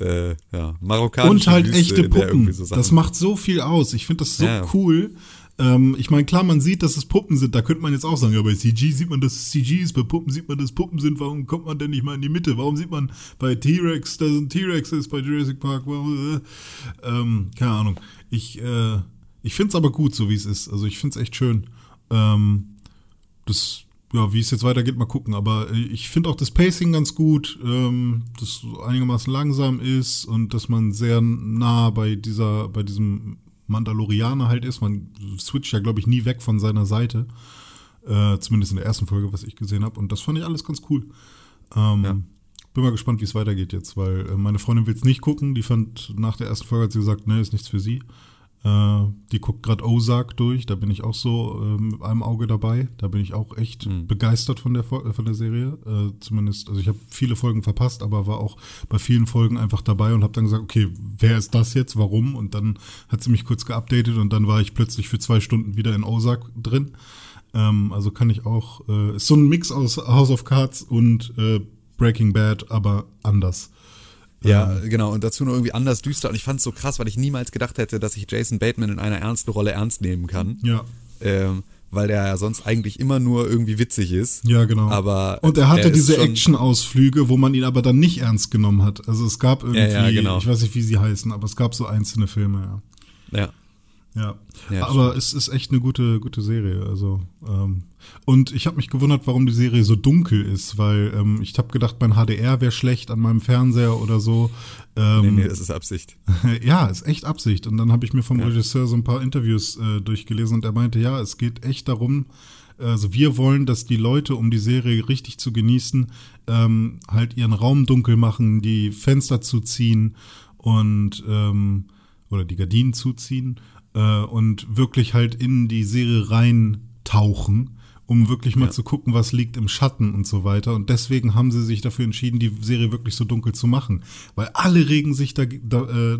äh, ja, marokkanische und halt Wüste, echte Puppen. so das macht so viel aus. Ich finde das so Ja. cool. Ähm, ich meine, klar, man sieht, dass es Puppen sind. Da könnte man jetzt auch sagen, ja, bei CG sieht man, dass es CG ist. Bei Puppen sieht man, dass es Puppen sind. Warum kommt man denn nicht mal in die Mitte? Warum sieht man bei T-Rex, dass ein T-Rex ist, bei Jurassic Park? Warum, äh, ähm, keine Ahnung. Ich, äh, ich finde es aber gut, so wie es ist. Also ich finde es echt schön. Ähm, das, ja, wie es jetzt weitergeht, mal gucken. Aber äh, ich finde auch das Pacing ganz gut, ähm, dass einigermaßen langsam ist und dass man sehr nah bei dieser, bei diesem Mandalorianer halt ist. Man switcht ja, glaube ich, nie weg von seiner Seite. Äh, zumindest in der ersten Folge, was ich gesehen habe. Und das fand ich alles ganz cool. Ähm, Ja. Bin mal gespannt, wie es weitergeht jetzt, weil äh, meine Freundin will es nicht gucken. Die fand nach der ersten Folge hat sie gesagt, ne, ist nichts für sie. Äh, die guckt gerade Ozark durch, da bin ich auch so äh, mit einem Auge dabei. Da bin ich auch echt begeistert von der äh, von der Serie. Äh, zumindest, also ich habe viele Folgen verpasst, aber war auch bei vielen Folgen einfach dabei und habe dann gesagt, okay, wer ist das jetzt, warum? Und dann hat sie mich kurz geupdatet und dann war ich plötzlich für zwei Stunden wieder in Ozark drin. Ähm, also kann ich auch, äh, ist so ein Mix aus House of Cards und äh, Breaking Bad, aber anders. Ja, genau. Und dazu noch irgendwie anders düster. Und ich fand es so krass, weil ich niemals gedacht hätte, dass ich Jason Bateman in einer ernsten Rolle ernst nehmen kann. Ja. Ähm, weil der ja sonst eigentlich immer nur irgendwie witzig ist. Ja, genau. Aber und er hatte diese Action-Ausflüge, wo man ihn aber dann nicht ernst genommen hat. Also es gab irgendwie, ja, genau. ich weiß nicht, wie sie heißen, aber es gab so einzelne Filme, ja. Ja. Ja, Ja, aber es ist echt eine gute, gute Serie. Also ähm, und ich habe mich gewundert, warum die Serie so dunkel ist, weil ähm, ich habe gedacht, mein HDR wäre schlecht an meinem Fernseher oder so. Ähm, Nee, nee, das ist Absicht. ja, ist echt Absicht. Und dann habe ich mir vom Regisseur so ein paar Interviews äh, durchgelesen und er meinte, ja, es geht echt darum, also wir wollen, dass die Leute, um die Serie richtig zu genießen, ähm, halt ihren Raum dunkel machen, die Fenster zuziehen und ähm, oder die Gardinen zuziehen äh, und wirklich halt in die Serie reintauchen, um wirklich mal zu gucken, was liegt im Schatten und so weiter. Und deswegen haben sie sich dafür entschieden, die Serie wirklich so dunkel zu machen. Weil alle regen sich da, da äh,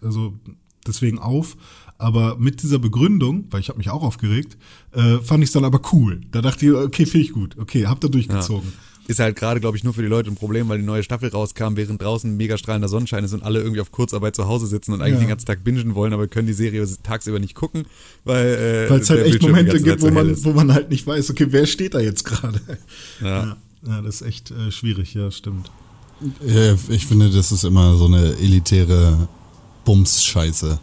also deswegen auf. Aber mit dieser Begründung, weil ich habe mich auch aufgeregt, äh, fand ich es dann aber cool. Da dachte ich, okay, finde ich gut. Okay, habt ihr durchgezogen. Ist halt gerade, glaube ich, nur für die Leute ein Problem, weil die neue Staffel rauskam, während draußen mega strahlender Sonnenschein ist und alle irgendwie auf Kurzarbeit zu Hause sitzen und eigentlich Ja. den ganzen Tag bingen wollen, aber können die Serie tagsüber nicht gucken, weil äh, es halt der echt Bildschirm Momente gibt, wo man, wo man halt nicht weiß, okay, wer steht da jetzt gerade? Ja. Ja, ja, das ist echt äh, schwierig, ja, stimmt. Ja, ich finde, das ist immer so eine elitäre Bums-Scheiße.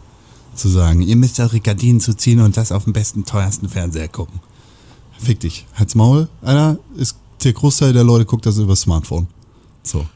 Zu sagen, ihr müsst eure Gardinen zuziehen und das auf dem besten, teuersten Fernseher gucken. Fick dich. Halt's Maul, Alter. Ist, der Großteil der Leute guckt das über das Smartphone. So,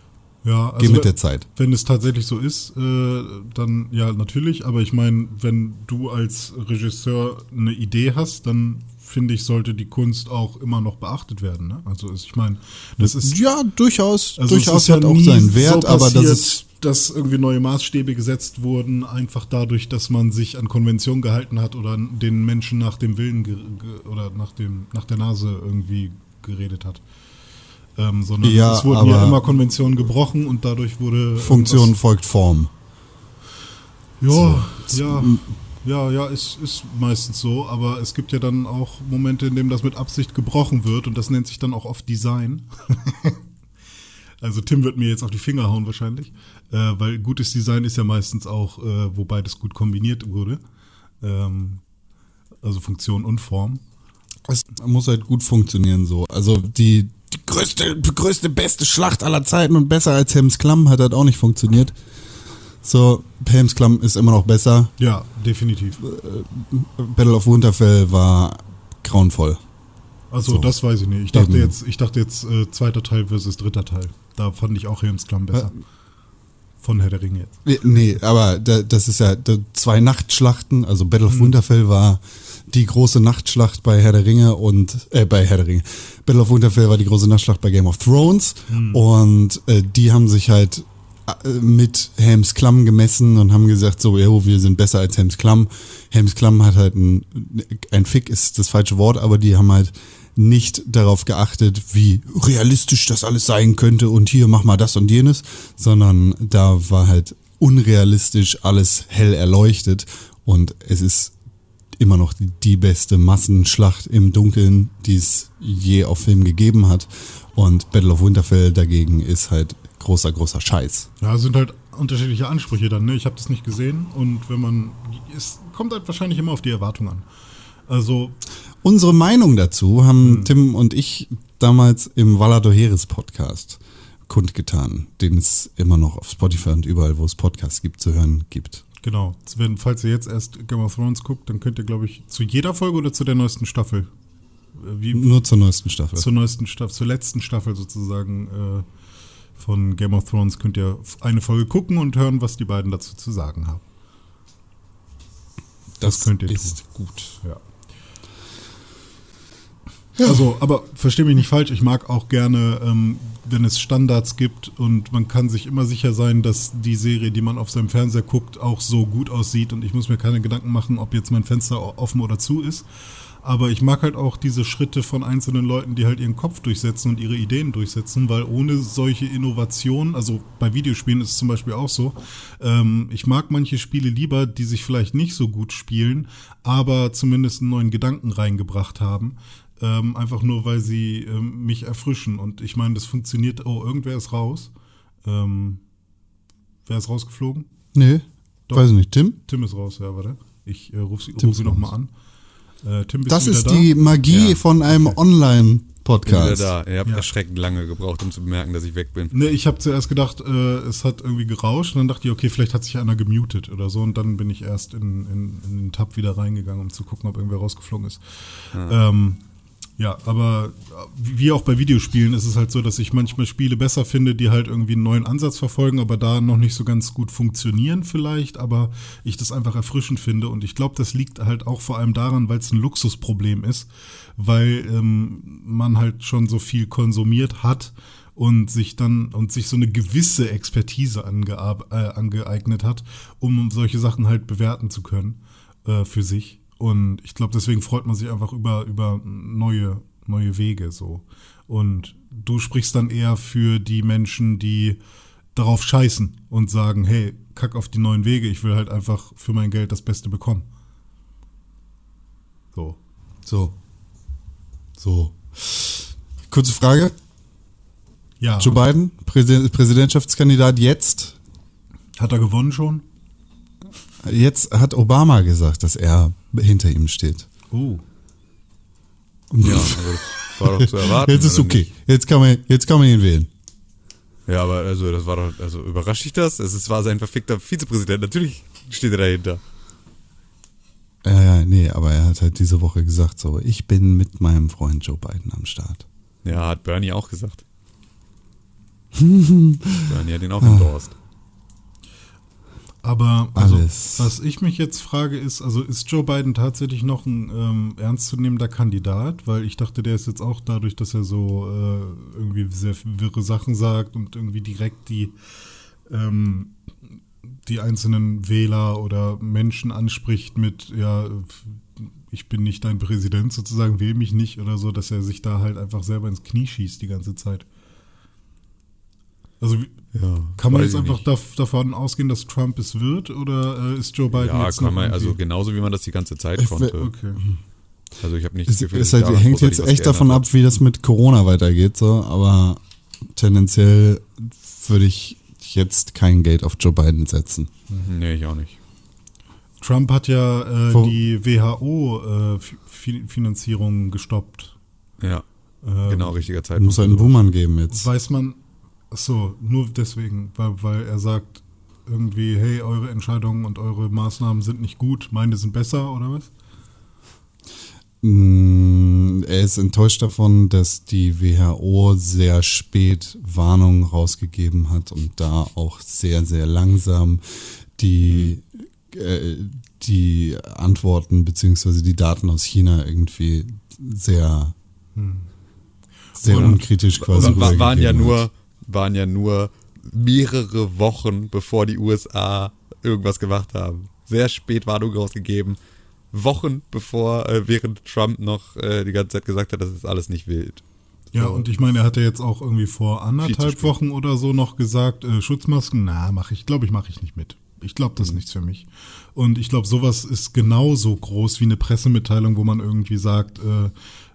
Ja, also geh mit der Zeit. Wenn es tatsächlich so ist, äh, dann ja, natürlich. Aber ich meine, wenn du als Regisseur eine Idee hast, dann finde ich, sollte die Kunst auch immer noch beachtet werden. Ne? Also ich meine, das ist Ja, durchaus. also durchaus ist ja hat auch seinen Wert, so aber das ist. dass irgendwie neue Maßstäbe gesetzt wurden, einfach dadurch, dass man sich an Konvention gehalten hat oder den Menschen nach dem Willen oder nach dem nach der Nase irgendwie geredet hat. Ähm, sondern Ja, es wurden ja immer Konventionen gebrochen und dadurch wurde Funktion folgt Form. ja, ja, ja, ja, ist, ist meistens so, aber es gibt ja dann auch Momente, in denen das mit Absicht gebrochen wird und das nennt sich dann auch oft Design. also Tim wird mir jetzt auf die Finger hauen wahrscheinlich, äh, weil gutes Design ist ja meistens auch, äh, wo beides gut kombiniert wurde. Ähm, also Funktion und Form. Es muss halt gut funktionieren so. Also die, die größte, größte, beste Schlacht aller Zeiten und besser als Helms Klamm hat halt auch nicht funktioniert. So, Helms Klamm ist immer noch besser. Ja, definitiv. Battle of Winterfell war grauenvoll. Also So. das weiß ich nicht. Ich dachte Eben. jetzt, ich dachte jetzt äh, zweiter Teil versus dritter Teil. Da fand ich auch Helms Klamm besser. Von Herr der Ringe jetzt. Nee, Nee, aber da, das ist ja zwei Nachtschlachten. Also Battle Mhm. of Winterfell war die große Nachtschlacht bei Herr der Ringe und äh, bei Herr der Ringe. Battle of Winterfell war die große Nachtschlacht bei Game of Thrones Mhm. und äh, die haben sich halt äh, mit Helms Klamm gemessen und haben gesagt, so, jo, wir sind besser als Helms Klamm. Helms Klamm hat halt ein, ein Fick ist das falsche Wort, aber die haben halt nicht darauf geachtet, wie realistisch das alles sein könnte und hier mach mal das und jenes, sondern da war halt unrealistisch alles hell erleuchtet und es ist immer noch die, beste Massenschlacht im Dunkeln, die es je auf Film gegeben hat und Battle of Winterfell dagegen ist halt großer, großer Scheiß. Ja, es sind halt unterschiedliche Ansprüche dann. Ne? Ich habe das nicht gesehen und wenn man, es kommt halt wahrscheinlich immer auf die Erwartung an. Also Unsere Meinung dazu haben Tim und ich damals im Valado Heres Podcast kundgetan, den es immer noch auf Spotify und überall, wo es Podcasts gibt, zu hören gibt. genau, wenn, falls ihr jetzt erst Game of Thrones guckt, dann könnt ihr, glaube ich, zu jeder Folge oder zu der neuesten Staffel, äh, wie Nur zur neuesten Staffel. zur neuesten Staffel, zur letzten Staffel sozusagen äh, von Game of Thrones könnt ihr eine Folge gucken und hören, was die beiden dazu zu sagen haben. das könnt ihr ist gut. Ja. Also, aber verstehe mich nicht falsch, ich mag auch gerne, ähm, wenn es Standards gibt und man kann sich immer sicher sein, dass die Serie, die man auf seinem Fernseher guckt, auch so gut aussieht und ich muss mir keine Gedanken machen, ob jetzt mein Fenster offen oder zu ist. Aber ich mag halt auch diese Schritte von einzelnen Leuten, die halt ihren Kopf durchsetzen und ihre Ideen durchsetzen, weil ohne solche Innovationen, also bei Videospielen ist es zum Beispiel auch so, ähm, ich mag manche Spiele lieber, die sich vielleicht nicht so gut spielen, aber zumindest einen neuen Gedanken reingebracht haben. Ähm, einfach nur, weil sie ähm, mich erfrischen. Und ich meine, das funktioniert. Oh, irgendwer ist raus. Ähm, wer ist rausgeflogen? Nee, Doch. weiß ich nicht. Tim? Tim ist raus, ja, warte. Ich äh, rufe sie, ruf sie nochmal an. Äh, Tim, bist Das ist da? die Magie Ja, von einem okay. Bin wieder Online-Podcast. da. Ihr habt Ja. erschreckend lange gebraucht, um zu bemerken, dass ich weg bin. Ne, ich habe zuerst gedacht, äh, es hat irgendwie gerauscht und dann dachte ich, okay, vielleicht hat sich einer gemutet oder so und dann bin ich erst in, in, in den Tab wieder reingegangen, um zu gucken, ob irgendwer rausgeflogen ist. Ähm, ja, aber wie auch bei Videospielen ist es halt so, dass ich manchmal Spiele besser finde, die halt irgendwie einen neuen Ansatz verfolgen, aber da noch nicht so ganz gut funktionieren vielleicht, aber ich das einfach erfrischend finde und ich glaube, das liegt halt auch vor allem daran, weil es ein Luxusproblem ist, weil ähm, man halt schon so viel konsumiert hat und sich dann und sich so eine gewisse Expertise äh, angeeignet hat, um solche Sachen halt bewerten zu können äh, für sich. Und ich glaube, deswegen freut man sich einfach über, über neue, neue Wege so. Und du sprichst dann eher für die Menschen, die darauf scheißen und sagen, hey, kack auf die neuen Wege, ich will halt einfach für mein Geld das Beste bekommen. So. So. So. Kurze Frage. Ja. Joe Biden, Präsi- Präsidentschaftskandidat jetzt. Hat er gewonnen schon? Jetzt hat Obama gesagt, dass er hinter ihm steht. Oh. Ja, war doch zu erwarten. Jetzt ist okay. nicht? Jetzt kann man, jetzt kann man ihn wählen. Ja, aber also das war doch, also überrascht dich das? Es war sein verfickter Vizepräsident. Natürlich steht er dahinter. Ja, ja, nee, aber er hat halt diese Woche gesagt, so, ich bin mit meinem Freund Joe Biden am Start. Ja, hat Bernie auch gesagt. Bernie hat ihn auch endorsed. Aber also, Alles. was ich mich jetzt frage ist, also ist Joe Biden tatsächlich noch ein ähm, ernstzunehmender Kandidat? Weil ich dachte, der ist jetzt auch dadurch, dass er so äh, irgendwie sehr wirre Sachen sagt und irgendwie direkt die ähm, die einzelnen Wähler oder Menschen anspricht mit, ja, ich bin nicht dein Präsident sozusagen, wähl mich nicht oder so, dass er sich da halt einfach selber ins Knie schießt die ganze Zeit. Also wie- Ja, kann man jetzt einfach dav davon ausgehen, dass Trump es wird oder äh, ist Joe Biden Ja, jetzt kann noch man, also genauso wie man das die ganze Zeit konnte. Okay. Also ich habe nicht Es, das Gefühl, es halt, hängt jetzt echt davon geändert ab, wie das mit Corona weitergeht, so, aber tendenziell würde ich jetzt kein Geld auf Joe Biden setzen. hat. Nee, ich auch nicht. Trump hat ja äh, die WHO-Finanzierung gestoppt. Ja, Ähm, genau, richtiger Zeitpunkt. Muss halt einen Buhmann geben jetzt. Weiß man, ach so, nur deswegen, weil, weil er sagt irgendwie, hey, eure Entscheidungen und eure Maßnahmen sind nicht gut, meine sind besser oder was? Mm, Er ist enttäuscht davon, dass die WHO sehr spät Warnungen rausgegeben hat und da auch sehr, sehr langsam die, äh, die Antworten beziehungsweise die Daten aus China irgendwie sehr, sehr Und- unkritisch quasi Wa- wa- waren ja nur, hat. Waren ja nur mehrere Wochen, bevor die USA irgendwas gemacht haben. Sehr spät Warnung rausgegeben. Wochen bevor, äh, während Trump noch äh, die ganze Zeit gesagt hat, das ist alles nicht wild. Ja, So. und ich meine, er hatte jetzt auch irgendwie vor anderthalb. Wochen oder so noch gesagt, äh, Schutzmasken, na, mache ich, glaube ich, mache ich nicht mit. Ich glaube, Mhm. das ist nichts für mich. Und ich glaube, sowas ist genauso groß wie eine Pressemitteilung, wo man irgendwie sagt, äh,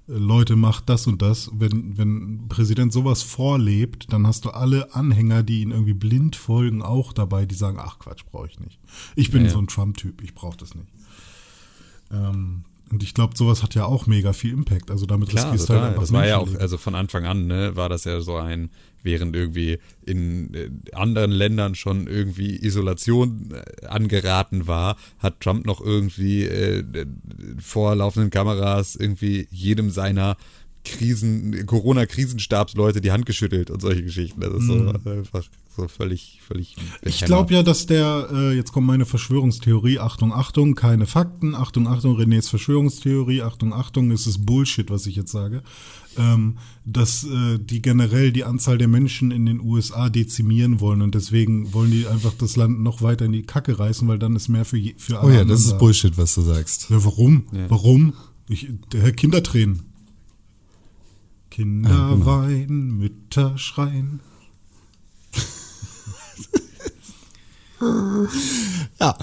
Leute, macht das und das. Wenn, wenn ein Präsident sowas vorlebt, dann hast du alle Anhänger, die ihn irgendwie blind folgen, auch dabei, die sagen, ach Quatsch, brauche ich nicht. Ich bin Ja, ja. so ein Trump-Typ, ich brauche das nicht. Ähm, und ich glaube, sowas hat ja auch mega viel Impact. Also damit Klar, riskierst du halt total. einfach Das war ja auch, also von Anfang an, ne, war das ja so ein, während irgendwie in äh, anderen Ländern schon irgendwie Isolation äh, angeraten war, hat Trump noch irgendwie äh, vor laufenden Kameras irgendwie jedem seiner Krisen, Corona-Krisenstabsleute die Hand geschüttelt und solche Geschichten. Das ist so einfach so völlig, völlig. Mhm. Ich glaube ja, dass der, äh, jetzt kommt meine Verschwörungstheorie, Achtung, Achtung, keine Fakten, Achtung, Achtung, Renés Verschwörungstheorie, Achtung, Achtung, es ist Bullshit, was ich jetzt sage, ähm, dass äh, die generell die Anzahl der Menschen in den USA dezimieren wollen und deswegen wollen die einfach das Land noch weiter in die Kacke reißen, weil dann ist mehr für, je, für alle Oh ja, anderen das ist da. Bullshit, was du sagst. Ja, warum? Ja. Warum? Ich, der Kindertränen. Kinder Ja, genau. weinen, Mütter schreien. Ja.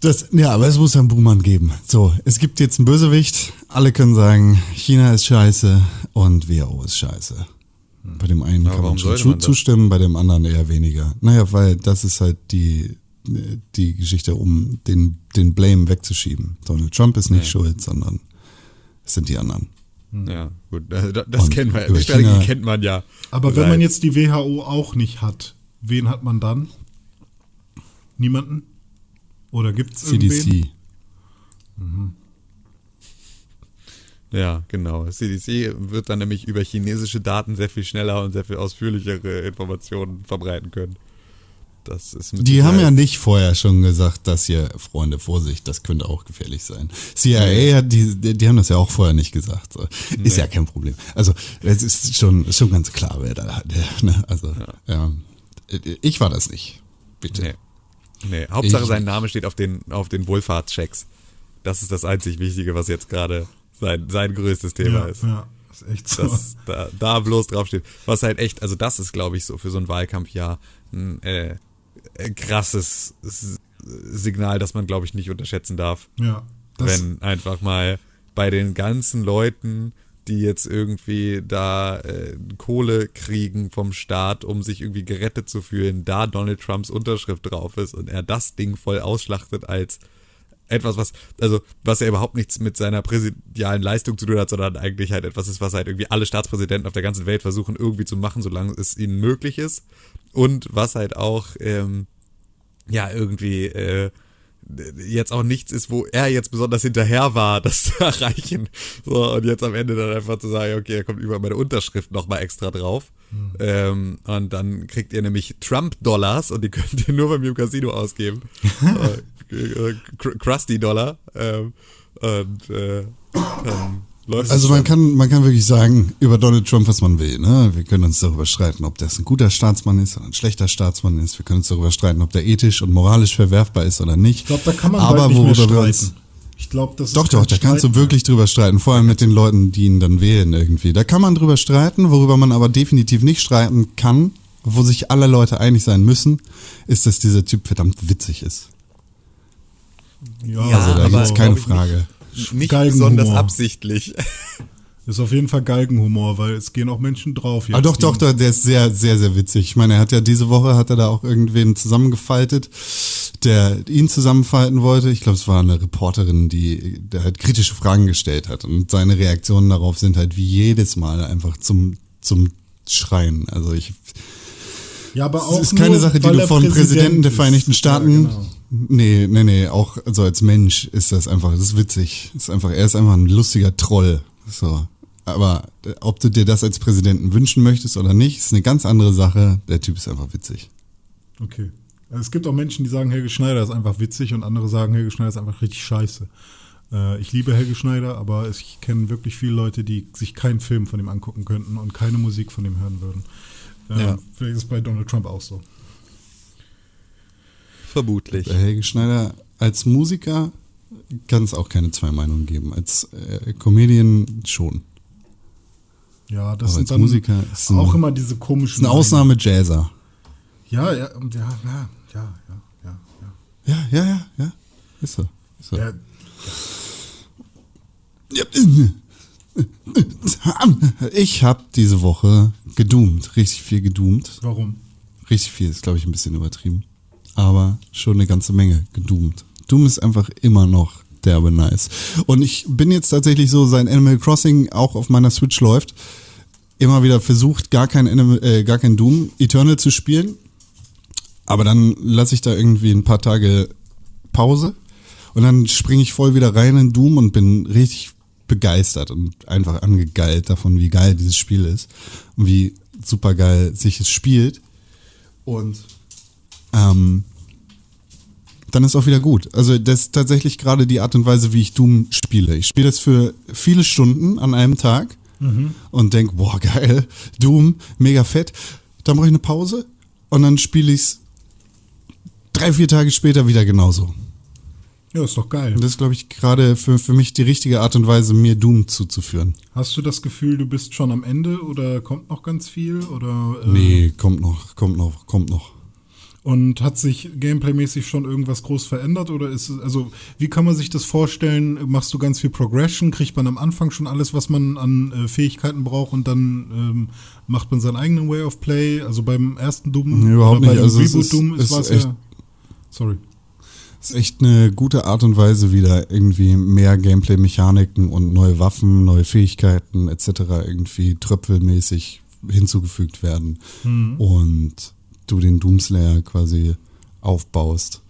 Das, ja, aber es muss einen Buhmann geben. So, es gibt jetzt einen Bösewicht. Alle können sagen, China ist scheiße und WHO ist scheiße. Bei dem einen Aber kann man schon man zustimmen, bei dem anderen eher weniger. Naja, weil das ist halt die, die Geschichte, um den, den Blame wegzuschieben. Donald Trump ist nicht Ja. schuld, sondern es sind die anderen. Ja, gut, da- das kennen wir. Die Strategie kennt man ja. Aber wenn man jetzt die WHO auch nicht hat, wen hat man dann? Niemanden? Oder gibt es? CDC. Ja, genau. CDC wird dann nämlich über chinesische Daten sehr viel schneller und sehr viel ausführlichere Informationen verbreiten können. Das ist Die haben ja nicht vorher schon gesagt, dass hier, Freunde, Vorsicht, das könnte auch gefährlich sein. CIA hat, die, die, haben das ja auch vorher nicht gesagt. So. Ist Nee. ja kein Problem. Also, es ist schon, schon ganz klar, wer da hat. Ne? Also, ja. Ich war das nicht. Bitte. Nee. Nee, Hauptsache Ich- sein Name steht auf den, auf den Wohlfahrtschecks. Das ist das einzig Wichtige, was jetzt gerade sein, sein größtes Thema Ja, ist. ja, ist echt so. Dass da, da bloß draufsteht. Was halt echt, also das ist, glaube ich, so für so ein Wahlkampfjahr ein äh, äh, krasses Signal, das man, glaube ich, nicht unterschätzen darf. ja, wenn einfach mal bei den ganzen Leuten, die jetzt irgendwie da äh, Kohle kriegen vom Staat, um sich irgendwie gerettet zu fühlen, da Donald Trumps Unterschrift drauf ist und er das Ding voll ausschlachtet als etwas, was, also, was ja überhaupt nichts mit seiner präsidialen Leistung zu tun hat, sondern eigentlich halt etwas ist, was halt irgendwie alle Staatspräsidenten auf der ganzen Welt versuchen irgendwie zu machen, solange es ihnen möglich ist. Und was halt auch, ähm, ja, irgendwie, äh, jetzt auch nichts ist, wo er jetzt besonders hinterher war, das zu erreichen. So, und jetzt am Ende dann einfach zu sagen, okay, er kommt über meine Unterschrift nochmal extra drauf. Ähm, und dann kriegt ihr nämlich Trump-Dollars und die könnt ihr nur bei mir im Casino ausgeben. äh, äh, Krusty-Dollar. Ähm, und äh, dann läuft Also es man kann, man kann wirklich sagen, über Donald Trump, was man will. Ne? Wir können uns darüber streiten, ob das ein guter Staatsmann ist oder ein schlechter Staatsmann ist. Wir können uns darüber streiten, ob der ethisch und moralisch verwerfbar ist oder nicht. ich glaube, da kann man Aber bald nicht mehr worüber wir streiten. uns ich glaube, das Doch, doch, da kannst du wirklich drüber streiten, vor allem mit den Leuten, die ihn dann wählen irgendwie. Da kann man drüber streiten, worüber man aber definitiv nicht streiten kann, wo sich alle Leute einig sein müssen, ist, dass dieser Typ verdammt witzig ist. Ja, also da aber gibt's keine glaub Frage. Nicht besonders absichtlich. Ist auf jeden Fall Galgenhumor, weil es gehen auch Menschen drauf. Ah, doch, doch, doch, der ist sehr, sehr, sehr witzig. Ich meine, er hat ja diese Woche, hat er da auch irgendwen zusammengefaltet, der ihn zusammenfalten wollte. Ich glaube, es war eine Reporterin, die der halt kritische Fragen gestellt hat. Und seine Reaktionen darauf sind halt wie jedes Mal einfach zum, zum Schreien. Also ich, Ja, aber Es auch ist keine nur, Sache, die du von Präsidenten der. Vereinigten Staaten. Ja, genau. Nee, nee, nee, auch also als Mensch ist das einfach, das ist witzig. Das ist einfach, er ist einfach ein lustiger Troll. So. Aber äh, ob du dir das als Präsidenten wünschen möchtest oder nicht, ist eine ganz andere Sache. Der Typ ist einfach witzig. Okay. Also Es gibt auch Menschen, die sagen, Helge Schneider ist einfach witzig und andere sagen, Helge Schneider ist einfach richtig scheiße. Äh, ich liebe Helge Schneider, aber ich kenne wirklich viele Leute, die sich keinen Film von ihm angucken könnten und keine Musik von ihm hören würden. Äh, Ja. Vielleicht ist es bei Donald Trump auch so. Vermutlich. Bei Helge Schneider als Musiker kann es auch keine zwei Meinungen geben. Als äh, Comedian schon. Ja, das Aber sind als dann Musiker ist ein- auch immer diese Ist komischen. eine Ausnahme-Jazzer. Ja, ja, ja, ja, ja, ja, ja, ja. Ja, ja, ja, ja. Ist so. Ist so. ja Ich habe diese Woche gedoomt, richtig viel gedoomt. warum? Richtig viel ist, glaube ich, ein bisschen übertrieben. Aber schon eine ganze Menge gedoomt. Doom ist einfach immer noch derbe nice. Und ich bin jetzt tatsächlich so, sein Animal Crossing auch auf meiner Switch läuft, immer wieder versucht, gar kein, Animal, äh, gar kein Doom Eternal zu spielen. Aber dann lasse ich da irgendwie ein paar Tage Pause und dann springe ich voll wieder rein in Doom und bin richtig begeistert und einfach angegeilt davon, wie geil dieses Spiel ist und wie super geil sich es spielt. Und ähm, dann ist auch wieder gut. Also das ist tatsächlich gerade die Art und Weise, wie ich Doom spiele. Ich spiele das für viele Stunden an einem Tag und denk, boah, geil, Doom, mega fett. Dann mache ich eine Pause und dann spiele ich es drei, vier Tage später wieder genauso. Ja, ist doch geil. Und das ist, glaube ich, gerade für, für mich die richtige Art und Weise, mir Doom zuzuführen. Hast du das Gefühl, du bist schon am Ende oder kommt noch ganz viel? Oder, äh, Nee, kommt noch, kommt noch, kommt noch. Und hat sich gameplaymäßig schon irgendwas groß verändert oder ist es, also wie kann man sich das vorstellen? Machst du ganz viel Progression? Kriegt man am Anfang schon alles, was man an äh, Fähigkeiten braucht und dann ähm, macht man seinen eigenen Way of Play? Also beim ersten Doom Nee, überhaupt oder nicht. Also es Reboot ist- Doom ist, ist echt- ja. Sorry. Es ist echt eine gute Art und Weise, wieder irgendwie mehr Gameplay-Mechaniken und neue Waffen, neue Fähigkeiten etc. irgendwie tröpfelmäßig hinzugefügt werden. Und du den Doomslayer quasi aufbaust.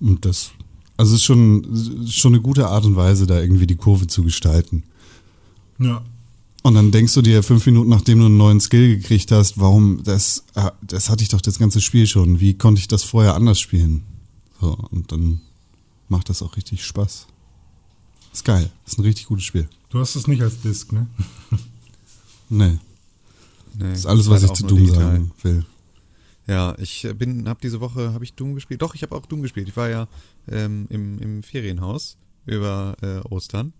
Und das, also es ist schon, schon eine gute Art und Weise, da irgendwie die Kurve zu gestalten. Ja. Und dann denkst du dir fünf Minuten, nachdem du einen neuen Skill gekriegt hast, warum, das, ah, das hatte ich doch das ganze Spiel schon. Wie konnte ich das vorher anders spielen? So, und dann macht das auch richtig Spaß. Ist geil. Ist ein richtig gutes Spiel. Du hast es nicht als Disc, ne? Nee, Nee, das ist alles, was halt ich auch zu Doom sagen will. Ja, ich äh, bin, habe diese Woche, habe ich Doom gespielt? Doch, ich habe auch Doom gespielt. Ich war ja ähm, im, im Ferienhaus über äh, Ostern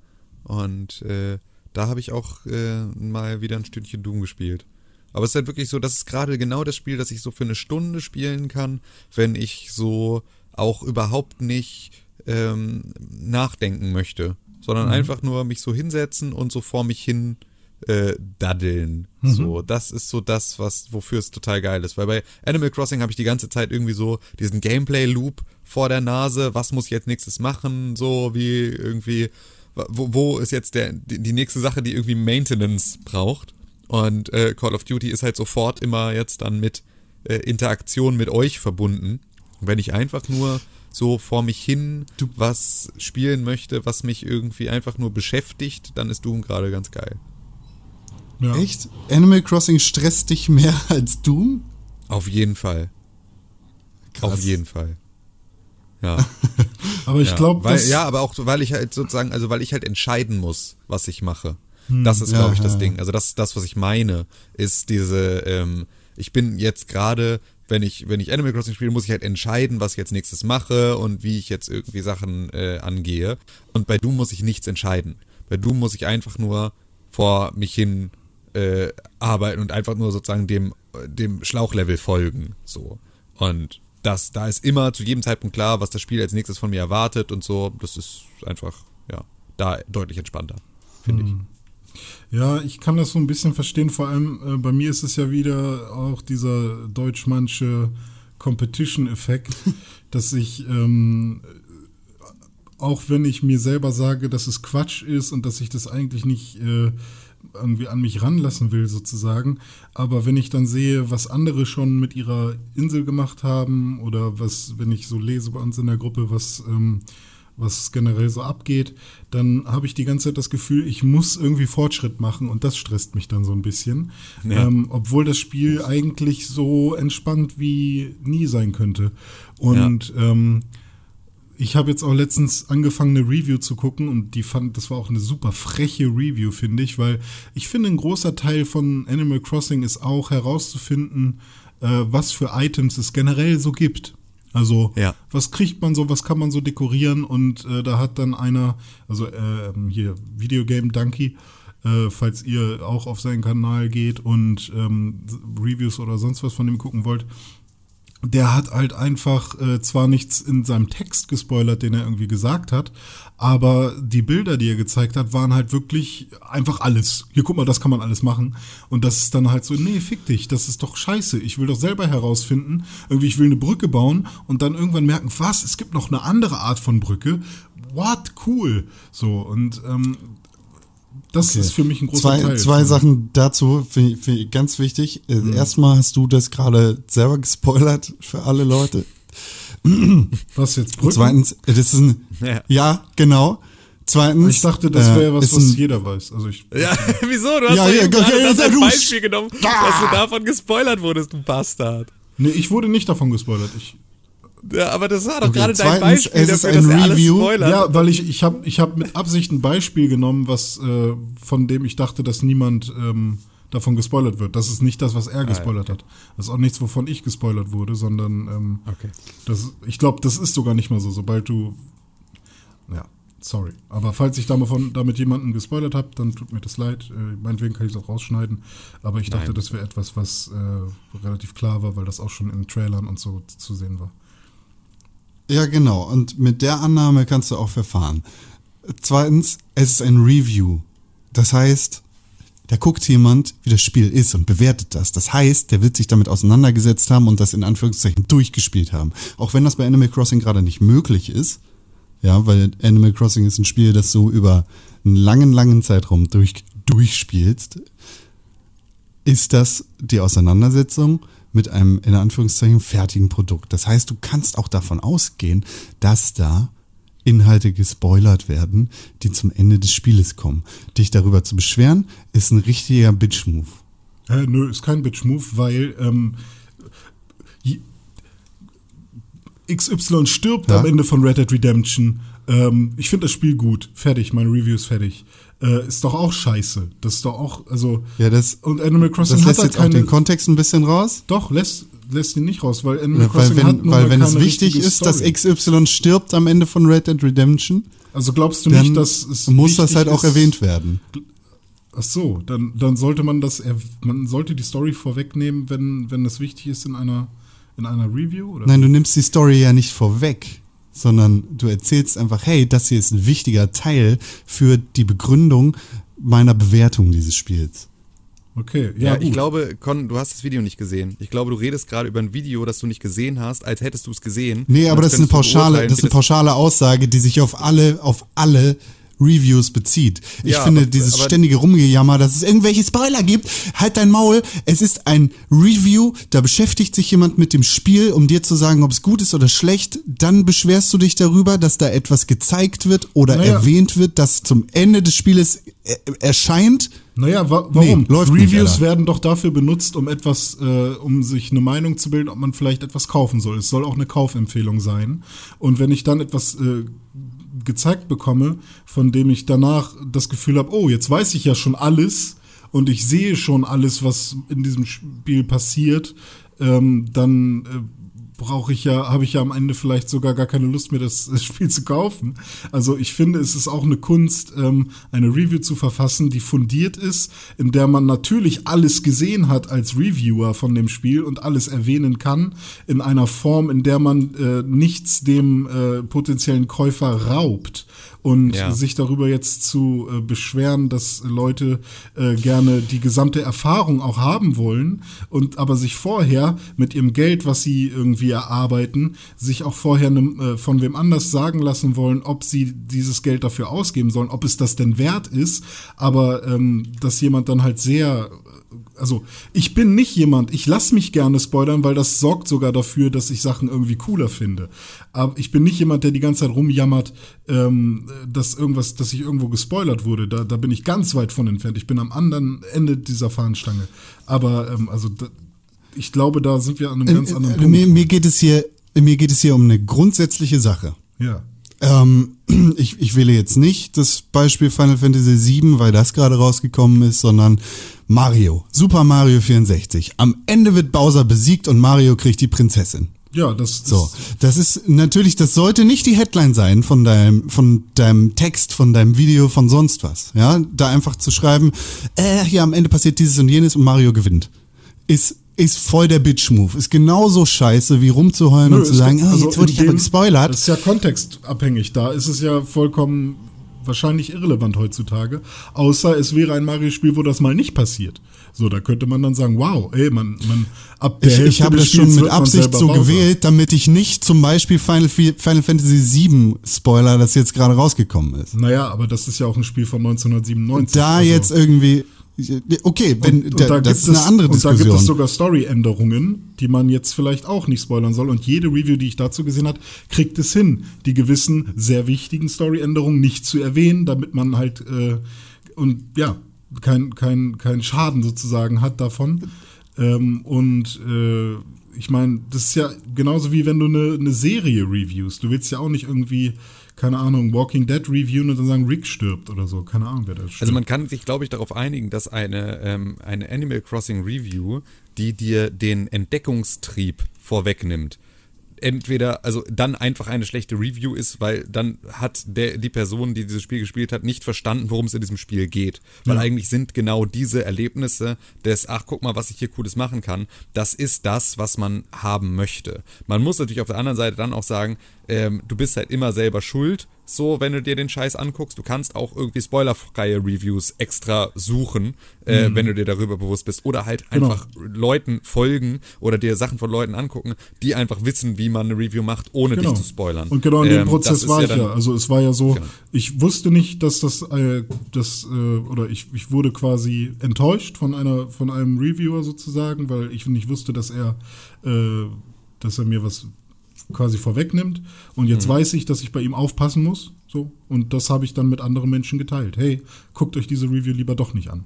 und äh, da habe ich auch äh, mal wieder ein Stündchen Doom gespielt. Aber es ist halt wirklich so, das ist gerade genau das Spiel, das ich so für eine Stunde spielen kann, wenn ich so auch überhaupt nicht ähm, nachdenken möchte, sondern einfach nur mich so hinsetzen und so vor mich hin äh, daddeln. So, das ist so das, was wofür es total geil ist. Weil bei Animal Crossing habe ich die ganze Zeit irgendwie so diesen Gameplay-Loop vor der Nase. Was muss ich jetzt nächstes machen? So wie irgendwie, wo, wo ist jetzt der die, die nächste Sache, die irgendwie Maintenance braucht? Und äh, Call of Duty ist halt sofort immer jetzt dann mit äh, Interaktion mit euch verbunden. Und wenn ich einfach nur so vor mich hin was spielen möchte, was mich irgendwie einfach nur beschäftigt, dann ist Doom gerade ganz geil. Ja. Echt? Animal Crossing stresst dich mehr als Doom? Auf jeden Fall. Krass. Auf jeden Fall. Ja. Aber ich ja. glaube, ja, aber auch, weil ich halt sozusagen, also weil ich halt entscheiden muss, was ich mache. Das ist, Ja, glaube ich, das ja, Ding. Also das ist das, was ich meine, ist diese, ähm, ich bin jetzt gerade, wenn ich, wenn ich Animal Crossing spiele, muss ich halt entscheiden, was ich jetzt nächstes mache und wie ich jetzt irgendwie Sachen äh, angehe. Und bei Doom muss ich nichts entscheiden. Bei Doom muss ich einfach nur vor mich hin äh, arbeiten und einfach nur sozusagen dem, dem Schlauchlevel folgen. So. Und das, da ist immer zu jedem Zeitpunkt klar, was das Spiel als nächstes von mir erwartet und so. Das ist einfach, ja, da deutlich entspannter, finde ich. Ja, ich kann das so ein bisschen verstehen. Vor allem äh, bei mir ist es ja wieder auch dieser deutsch-manche Competition-Effekt, dass ich, ähm, auch wenn ich mir selber sage, dass es Quatsch ist und dass ich das eigentlich nicht äh, irgendwie an mich ranlassen will, sozusagen. Aber wenn ich dann sehe, was andere schon mit ihrer Insel gemacht haben oder was, wenn ich so lese bei uns in der Gruppe, was ähm, was generell so abgeht, dann habe ich die ganze Zeit das Gefühl, ich muss irgendwie Fortschritt machen und das stresst mich dann so ein bisschen. Ja. Ähm, obwohl das Spiel eigentlich so entspannt wie nie sein könnte. Und ähm, ich habe jetzt auch letztens angefangen, eine Review zu gucken und die fand, das war auch eine super freche Review, finde ich, weil ich finde, ein großer Teil von Animal Crossing ist auch herauszufinden, äh, was für Items es generell so gibt. Also, Ja. was kriegt man so, was kann man so dekorieren und äh, da hat dann einer, also äh, hier, Videogame Donkey, äh, falls ihr auch auf seinen Kanal geht und ähm, Reviews oder sonst was von ihm gucken wollt, der hat halt einfach äh, zwar nichts in seinem Text gespoilert, den er irgendwie gesagt hat, aber die Bilder, die er gezeigt hat, waren halt wirklich einfach alles. Hier, guck mal, das kann man alles machen. Und das ist dann halt so, nee, fick dich, das ist doch scheiße. Ich will doch selber herausfinden, irgendwie, ich will eine Brücke bauen und dann irgendwann merken, was, es gibt noch eine andere Art von Brücke. What? Cool. So, und ähm, das ist für mich ein großer zwei, Teil. Zwei Sachen dazu, find ich ganz wichtig. Äh, Mhm. Erstmal hast du das gerade selber gespoilert für alle Leute. Was jetzt Und Brücken? zweitens, äh, das ist ein, Ja. ja, genau. Zweitens. Ich dachte, das äh, wäre was, ist was ein- jeder weiß. Also ich, Ja, wieso? Du hast Ja, ja, ja, gerade ja, das ja, als Beispiel genommen, dass du davon gespoilert wurdest, du Bastard. nee, ich wurde nicht davon gespoilert. Ich, Ja, aber das war doch Okay, gerade dein Beispiel es ist dafür, ein dass er alles Review. Ja, weil ich, ich habe ich hab mit Absicht ein Beispiel genommen, was äh, von dem ich dachte, dass niemand ähm, davon gespoilert wird. Das ist nicht das, was er gespoilert hat. Das ist auch nichts, wovon ich gespoilert wurde, sondern ähm, Okay. das, ich glaube, das ist sogar nicht mal so. Sobald du ja, sorry. Aber falls ich davon, damit jemanden gespoilert habe, dann tut mir das leid. Äh, meinetwegen kann ich das auch rausschneiden. Aber ich dachte, Nein. das wäre etwas, was äh, relativ klar war, weil das auch schon in Trailern und so zu sehen war. Ja, genau. Und mit der Annahme kannst du auch verfahren. Zweitens, es ist ein Review. Das heißt, da guckt jemand, wie das Spiel ist und bewertet das. Das heißt, der wird sich damit auseinandergesetzt haben und das in Anführungszeichen durchgespielt haben. Auch wenn das bei Animal Crossing gerade nicht möglich ist. Ja, weil Animal Crossing ist ein Spiel, das so über einen langen, langen Zeitraum durch, durchspielst, ist das die Auseinandersetzung mit einem in Anführungszeichen fertigen Produkt. Das heißt, du kannst auch davon ausgehen, dass da Inhalte gespoilert werden, die zum Ende des Spieles kommen. Dich darüber zu beschweren, ist ein richtiger Bitch-Move. Äh, nö, ist kein Bitch-Move, weil ähm, XY stirbt Ja. am Ende von Red Dead Redemption. Ähm, ich finde das Spiel gut. Fertig, meine Review ist fertig. Äh, ist doch auch scheiße. Das ist doch auch, also. Ja, das, Und Animal Crossing das hat lässt halt jetzt auch keine. den Kontext ein bisschen raus. doch, lässt, lässt ihn nicht raus, weil Animal Weil Crossing hat wenn, nun weil mal wenn es wichtig ist, dass Story. XY stirbt am Ende von Red Dead Redemption, Also glaubst du nicht, dass es. muss das halt auch ist- erwähnt werden. Ach so, dann, dann sollte man das, man sollte die Story vorwegnehmen, wenn, wenn das wichtig ist in einer, in einer Review, oder? Nein, du nimmst die Story ja nicht vorweg, sondern du erzählst einfach, hey, das hier ist ein wichtiger Teil für die Begründung meiner Bewertung dieses Spiels. Okay, Ja, ja, ich glaube, Con, du hast das Video nicht gesehen. Ich glaube, du redest gerade über ein Video, das du nicht gesehen hast, als hättest du es gesehen. Nee, aber das ist eine pauschale, das ist eine pauschale Aussage, die sich auf alle, auf alle Reviews bezieht. Ich Ja, finde aber- dieses aber- ständige Rumgejammer, dass es irgendwelche Spoiler gibt, halt dein Maul. Es ist ein Review, da beschäftigt sich jemand mit dem Spiel, um dir zu sagen, ob es gut ist oder schlecht. Dann beschwerst du dich darüber, dass da etwas gezeigt wird oder Naja. erwähnt wird, das zum Ende des Spieles äh, erscheint. Naja, wa warum? Nee, läuft nicht, Reviews Alter. werden doch dafür benutzt, um etwas, äh, um sich eine Meinung zu bilden, ob man vielleicht etwas kaufen soll. Es soll auch eine Kaufempfehlung sein. Und wenn ich dann etwas äh, gezeigt bekomme, von dem ich danach das Gefühl habe, oh, jetzt weiß ich ja schon alles und ich sehe schon alles, was in diesem Spiel passiert, ähm, dann äh, brauche ich ja, habe ich ja am Ende vielleicht sogar gar keine Lust mehr, das, das Spiel zu kaufen. Also ich finde, es ist auch eine Kunst, ähm, eine Review zu verfassen, die fundiert ist, in der man natürlich alles gesehen hat als Reviewer von dem Spiel und alles erwähnen kann, in einer Form, in der man äh, nichts dem äh, potenziellen Käufer raubt. Und Ja. sich darüber jetzt zu äh, beschweren, dass Leute äh, gerne die gesamte Erfahrung auch haben wollen und aber sich vorher mit ihrem Geld, was sie irgendwie erarbeiten, sich auch vorher nem, äh, von wem anders sagen lassen wollen, ob sie dieses Geld dafür ausgeben sollen, ob es das denn wert ist, aber ähm, dass jemand dann halt sehr also ich bin nicht jemand, ich lass mich gerne spoilern, weil das sorgt sogar dafür, dass ich Sachen irgendwie cooler finde. Aber ich bin nicht jemand, der die ganze Zeit rumjammert, ähm, dass irgendwas, dass ich irgendwo gespoilert wurde. Da, da bin ich ganz weit von entfernt. Ich bin am anderen Ende dieser Fahnenstange. Aber ähm, also da, ich glaube, da sind wir an einem ganz anderen Äh, Punkt. mir, mir geht es hier, mir geht es hier um eine grundsätzliche Sache. ja. Ähm, ich, ich wähle jetzt nicht das Beispiel Final Fantasy VII, weil das gerade rausgekommen ist, sondern Mario. Super Mario 64. Am Ende wird Bowser besiegt und Mario kriegt die Prinzessin. Ja, das So, ist, das ist natürlich, das sollte nicht die Headline sein von deinem, von deinem Text, von deinem Video, von sonst was. Ja, da einfach zu schreiben, äh, hier am Ende passiert dieses und jenes und Mario gewinnt. Ist, ist voll der Bitch-Move. Ist genauso scheiße, wie rumzuheulen und zu sagen, oh, also jetzt wurde ich aber gespoilert. Das ist ja kontextabhängig. Da ist es ja vollkommen wahrscheinlich irrelevant heutzutage. Außer es wäre ein Mario-Spiel, wo das mal nicht passiert. So, da könnte man dann sagen, wow, ey, man, man ab der Ich, Hälfte ich habe das schon mit Absicht so gewählt, damit ich nicht zum Beispiel Final, Final Fantasy VII Spoiler, das jetzt gerade rausgekommen ist. Naja, aber das ist ja auch ein Spiel von 1997. Da also- jetzt irgendwie, okay, wenn, Und da, da das gibt ist eine es- andere Und da gibt Diskussion. es sogar Story-Änderungen, die man jetzt vielleicht auch nicht spoilern soll. Und jede Review, die ich dazu gesehen habe, kriegt es hin, die gewissen sehr wichtigen Story-Änderungen nicht zu erwähnen, damit man halt äh, und ja kein, kein, kein Schaden sozusagen hat davon. Ähm, und äh, ich meine, das ist ja genauso wie wenn du eine, eine Serie reviewst. Du willst ja auch nicht irgendwie, keine Ahnung, Walking Dead reviewen und dann sagen, Rick stirbt oder so. Keine Ahnung, wer da stirbt. Also man kann sich, glaube ich, darauf einigen, dass eine, ähm, eine Animal Crossing Review, die dir den Entdeckungstrieb vorwegnimmt, entweder, also dann einfach eine schlechte Review ist, weil dann hat der, die Person, die dieses Spiel gespielt hat, nicht verstanden, worum es in diesem Spiel geht. Weil Ja. eigentlich sind genau diese Erlebnisse des, ach guck mal, was ich hier Cooles machen kann, das ist das, was man haben möchte. Man muss natürlich auf der anderen Seite dann auch sagen, ähm, du bist halt immer selber schuld, so, wenn du dir den Scheiß anguckst. Du kannst auch irgendwie spoilerfreie Reviews extra suchen, äh, wenn du dir darüber bewusst bist. Oder halt Genau. einfach Leuten folgen oder dir Sachen von Leuten angucken, die einfach wissen, wie man eine Review macht, ohne Genau. dich zu spoilern. Und genau in dem Ähm, Prozess war ich dann- ja. Also es war ja so, Genau. ich wusste nicht, dass das, äh, das äh, oder ich, ich wurde quasi enttäuscht von einer, von einem Reviewer sozusagen, weil ich nicht wusste, dass er, äh, dass er mir was quasi vorwegnimmt. Und jetzt Mhm. weiß ich, dass ich bei ihm aufpassen muss. So. Und das habe ich dann mit anderen Menschen geteilt. Hey, guckt euch diese Review lieber doch nicht an.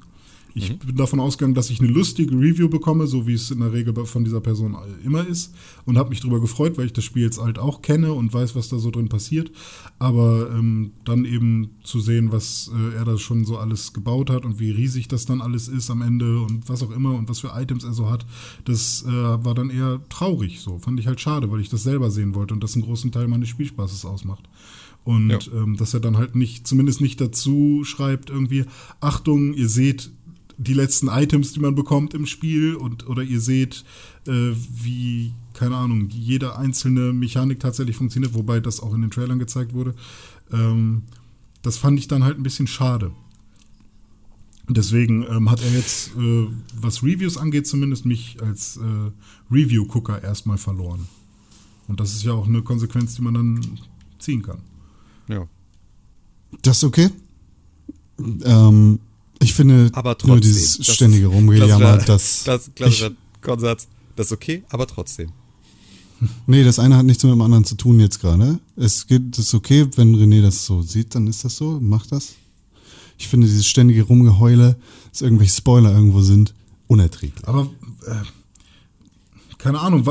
Ich Mhm. bin davon ausgegangen, dass ich eine lustige Review bekomme, so wie es in der Regel von dieser Person immer ist. Und habe mich darüber gefreut, weil ich das Spiel jetzt halt auch kenne und weiß, was da so drin passiert. Aber ähm, dann eben zu sehen, was äh, er da schon so alles gebaut hat und wie riesig das dann alles ist am Ende und was auch immer und was für Items er so hat, das äh, war dann eher traurig. So fand ich halt schade, weil ich das selber sehen wollte und das einen großen Teil meines Spielspaßes ausmacht. Und Ja. ähm, dass er dann halt nicht, zumindest nicht dazu schreibt, irgendwie, Achtung, ihr seht die letzten Items, die man bekommt im Spiel und oder ihr seht, äh, wie, keine Ahnung, jede einzelne Mechanik tatsächlich funktioniert, wobei das auch in den Trailern gezeigt wurde. Ähm, das fand ich dann halt ein bisschen schade. Deswegen ähm, hat er jetzt, äh, was Reviews angeht, zumindest mich als äh, Review-Gucker erstmal verloren. Und das ist ja auch eine Konsequenz, die man dann ziehen kann. Ja. Das ist okay. Ähm, ich finde Aber trotzdem. nur dieses ständige Rumgejammer, das, klassischer Grundsatz. Das ist okay, aber trotzdem. nee, das eine hat nichts mit dem anderen zu tun jetzt gerade. Es geht, das ist okay, wenn René das so sieht, dann ist das so, macht das. Ich finde dieses ständige Rumgeheule, dass irgendwelche Spoiler irgendwo sind, unerträglich. Aber äh, keine Ahnung,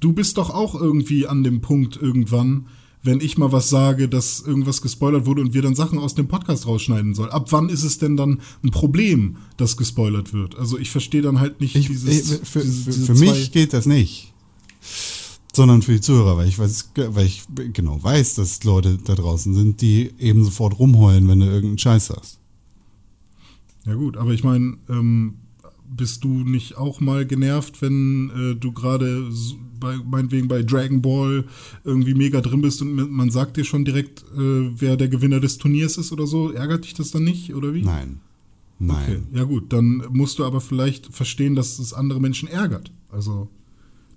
du bist doch auch irgendwie an dem Punkt irgendwann, wenn ich mal was sage, dass irgendwas gespoilert wurde und wir dann Sachen aus dem Podcast rausschneiden sollen. Ab wann ist es denn dann ein Problem, dass gespoilert wird? Also ich verstehe dann halt nicht Ich, dieses. ich, für diese- für, diese für mich geht das nicht. Sondern für die Zuhörer, weil ich, weiß, weil ich genau weiß, dass Leute da draußen sind, die eben sofort rumheulen, wenn du irgendeinen Scheiß sagst. Ja gut, aber ich meine, ähm, bist du nicht auch mal genervt, wenn äh, du gerade bei, meinetwegen bei Dragon Ball irgendwie mega drin bist und man sagt dir schon direkt, äh, wer der Gewinner des Turniers ist oder so? Ärgert dich das dann nicht oder wie? Nein. Okay, Nein. ja gut, dann musst du aber vielleicht verstehen, dass es andere Menschen ärgert. Also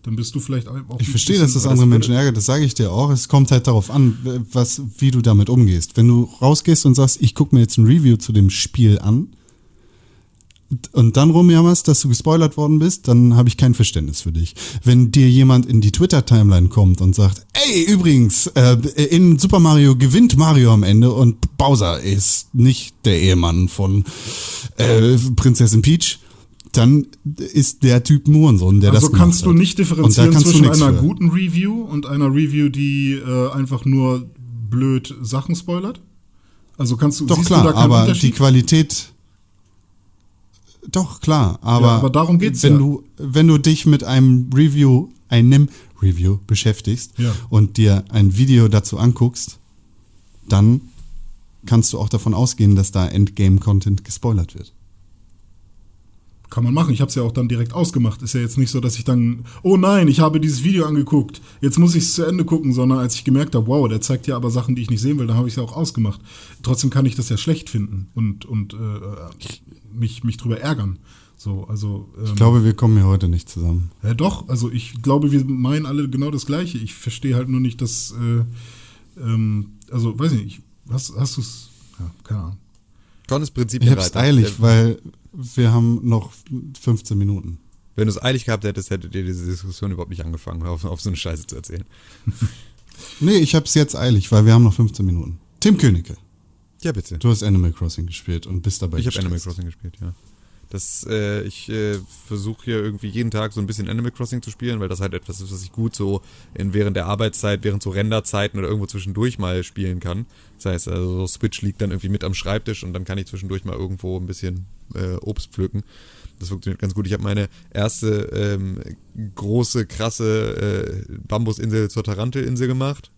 dann bist du vielleicht auch Ich verstehe, dass das andere Menschen ärgert, das sage ich dir auch. Es kommt halt darauf an, was, wie du damit umgehst. Wenn du rausgehst und sagst, ich gucke mir jetzt ein Review zu dem Spiel an und dann rumjammerst, dass du gespoilert worden bist, dann habe ich kein Verständnis für dich. Wenn dir jemand in die Twitter-Timeline kommt und sagt, ey, übrigens, äh, in Super Mario gewinnt Mario am Ende und Bowser ist nicht der Ehemann von äh, Prinzessin Peach, dann ist der Typ ein Hurensohn, der Also das gemacht kannst du nicht differenzieren du zwischen einer für. guten Review und einer Review, die äh, einfach nur blöd Sachen spoilert? Also kannst du Doch du klar, keinen aber die? Qualität. Doch klar, aber, Ja, aber darum geht's wenn ja. du wenn du dich mit einem Review, einem Review beschäftigst Ja. und dir ein Video dazu anguckst, dann kannst du auch davon ausgehen, dass da Endgame-Content gespoilert wird. Kann man machen. Ich habe es ja auch dann direkt ausgemacht. Ist ja jetzt nicht so, dass ich dann, oh nein, ich habe dieses Video angeguckt. Jetzt muss ich es zu Ende gucken, sondern als ich gemerkt habe, wow, der zeigt ja aber Sachen, die ich nicht sehen will, dann habe ich es ja auch ausgemacht. Trotzdem kann ich das ja schlecht finden und und äh, mich mich drüber ärgern. So, also ähm, Ich glaube, wir kommen hier heute nicht zusammen. ja doch. Also ich glaube, wir meinen alle genau das Gleiche. Ich verstehe halt nur nicht, dass, äh, ähm, also weiß nicht, ich, hast hast du es? Ja, keine Ahnung. Con ist Ich Prinzipienreiter. hab's eilig, weil wir haben noch 15 Minuten. Wenn du es eilig gehabt hättest, hättet ihr diese Diskussion überhaupt nicht angefangen, auf, auf so eine Scheiße zu erzählen. Nee, ich hab's jetzt eilig, weil wir haben noch 15 Minuten. Tim Königke, Ja, bitte. du hast Animal Crossing gespielt und bist dabei Ich habe Animal. Crossing gespielt, ja. Das, äh, ich äh, versuche hier irgendwie jeden Tag so ein bisschen Animal Crossing zu spielen, weil das halt etwas ist, was ich gut so in während der Arbeitszeit, während so Renderzeiten oder irgendwo zwischendurch mal spielen kann. Das heißt, also so Switch liegt dann irgendwie mit am Schreibtisch und dann kann ich zwischendurch mal irgendwo ein bisschen äh, Obst pflücken. das funktioniert ganz gut. Ich habe meine erste ähm, große, krasse äh, Bambusinsel zur Tarantelinsel gemacht.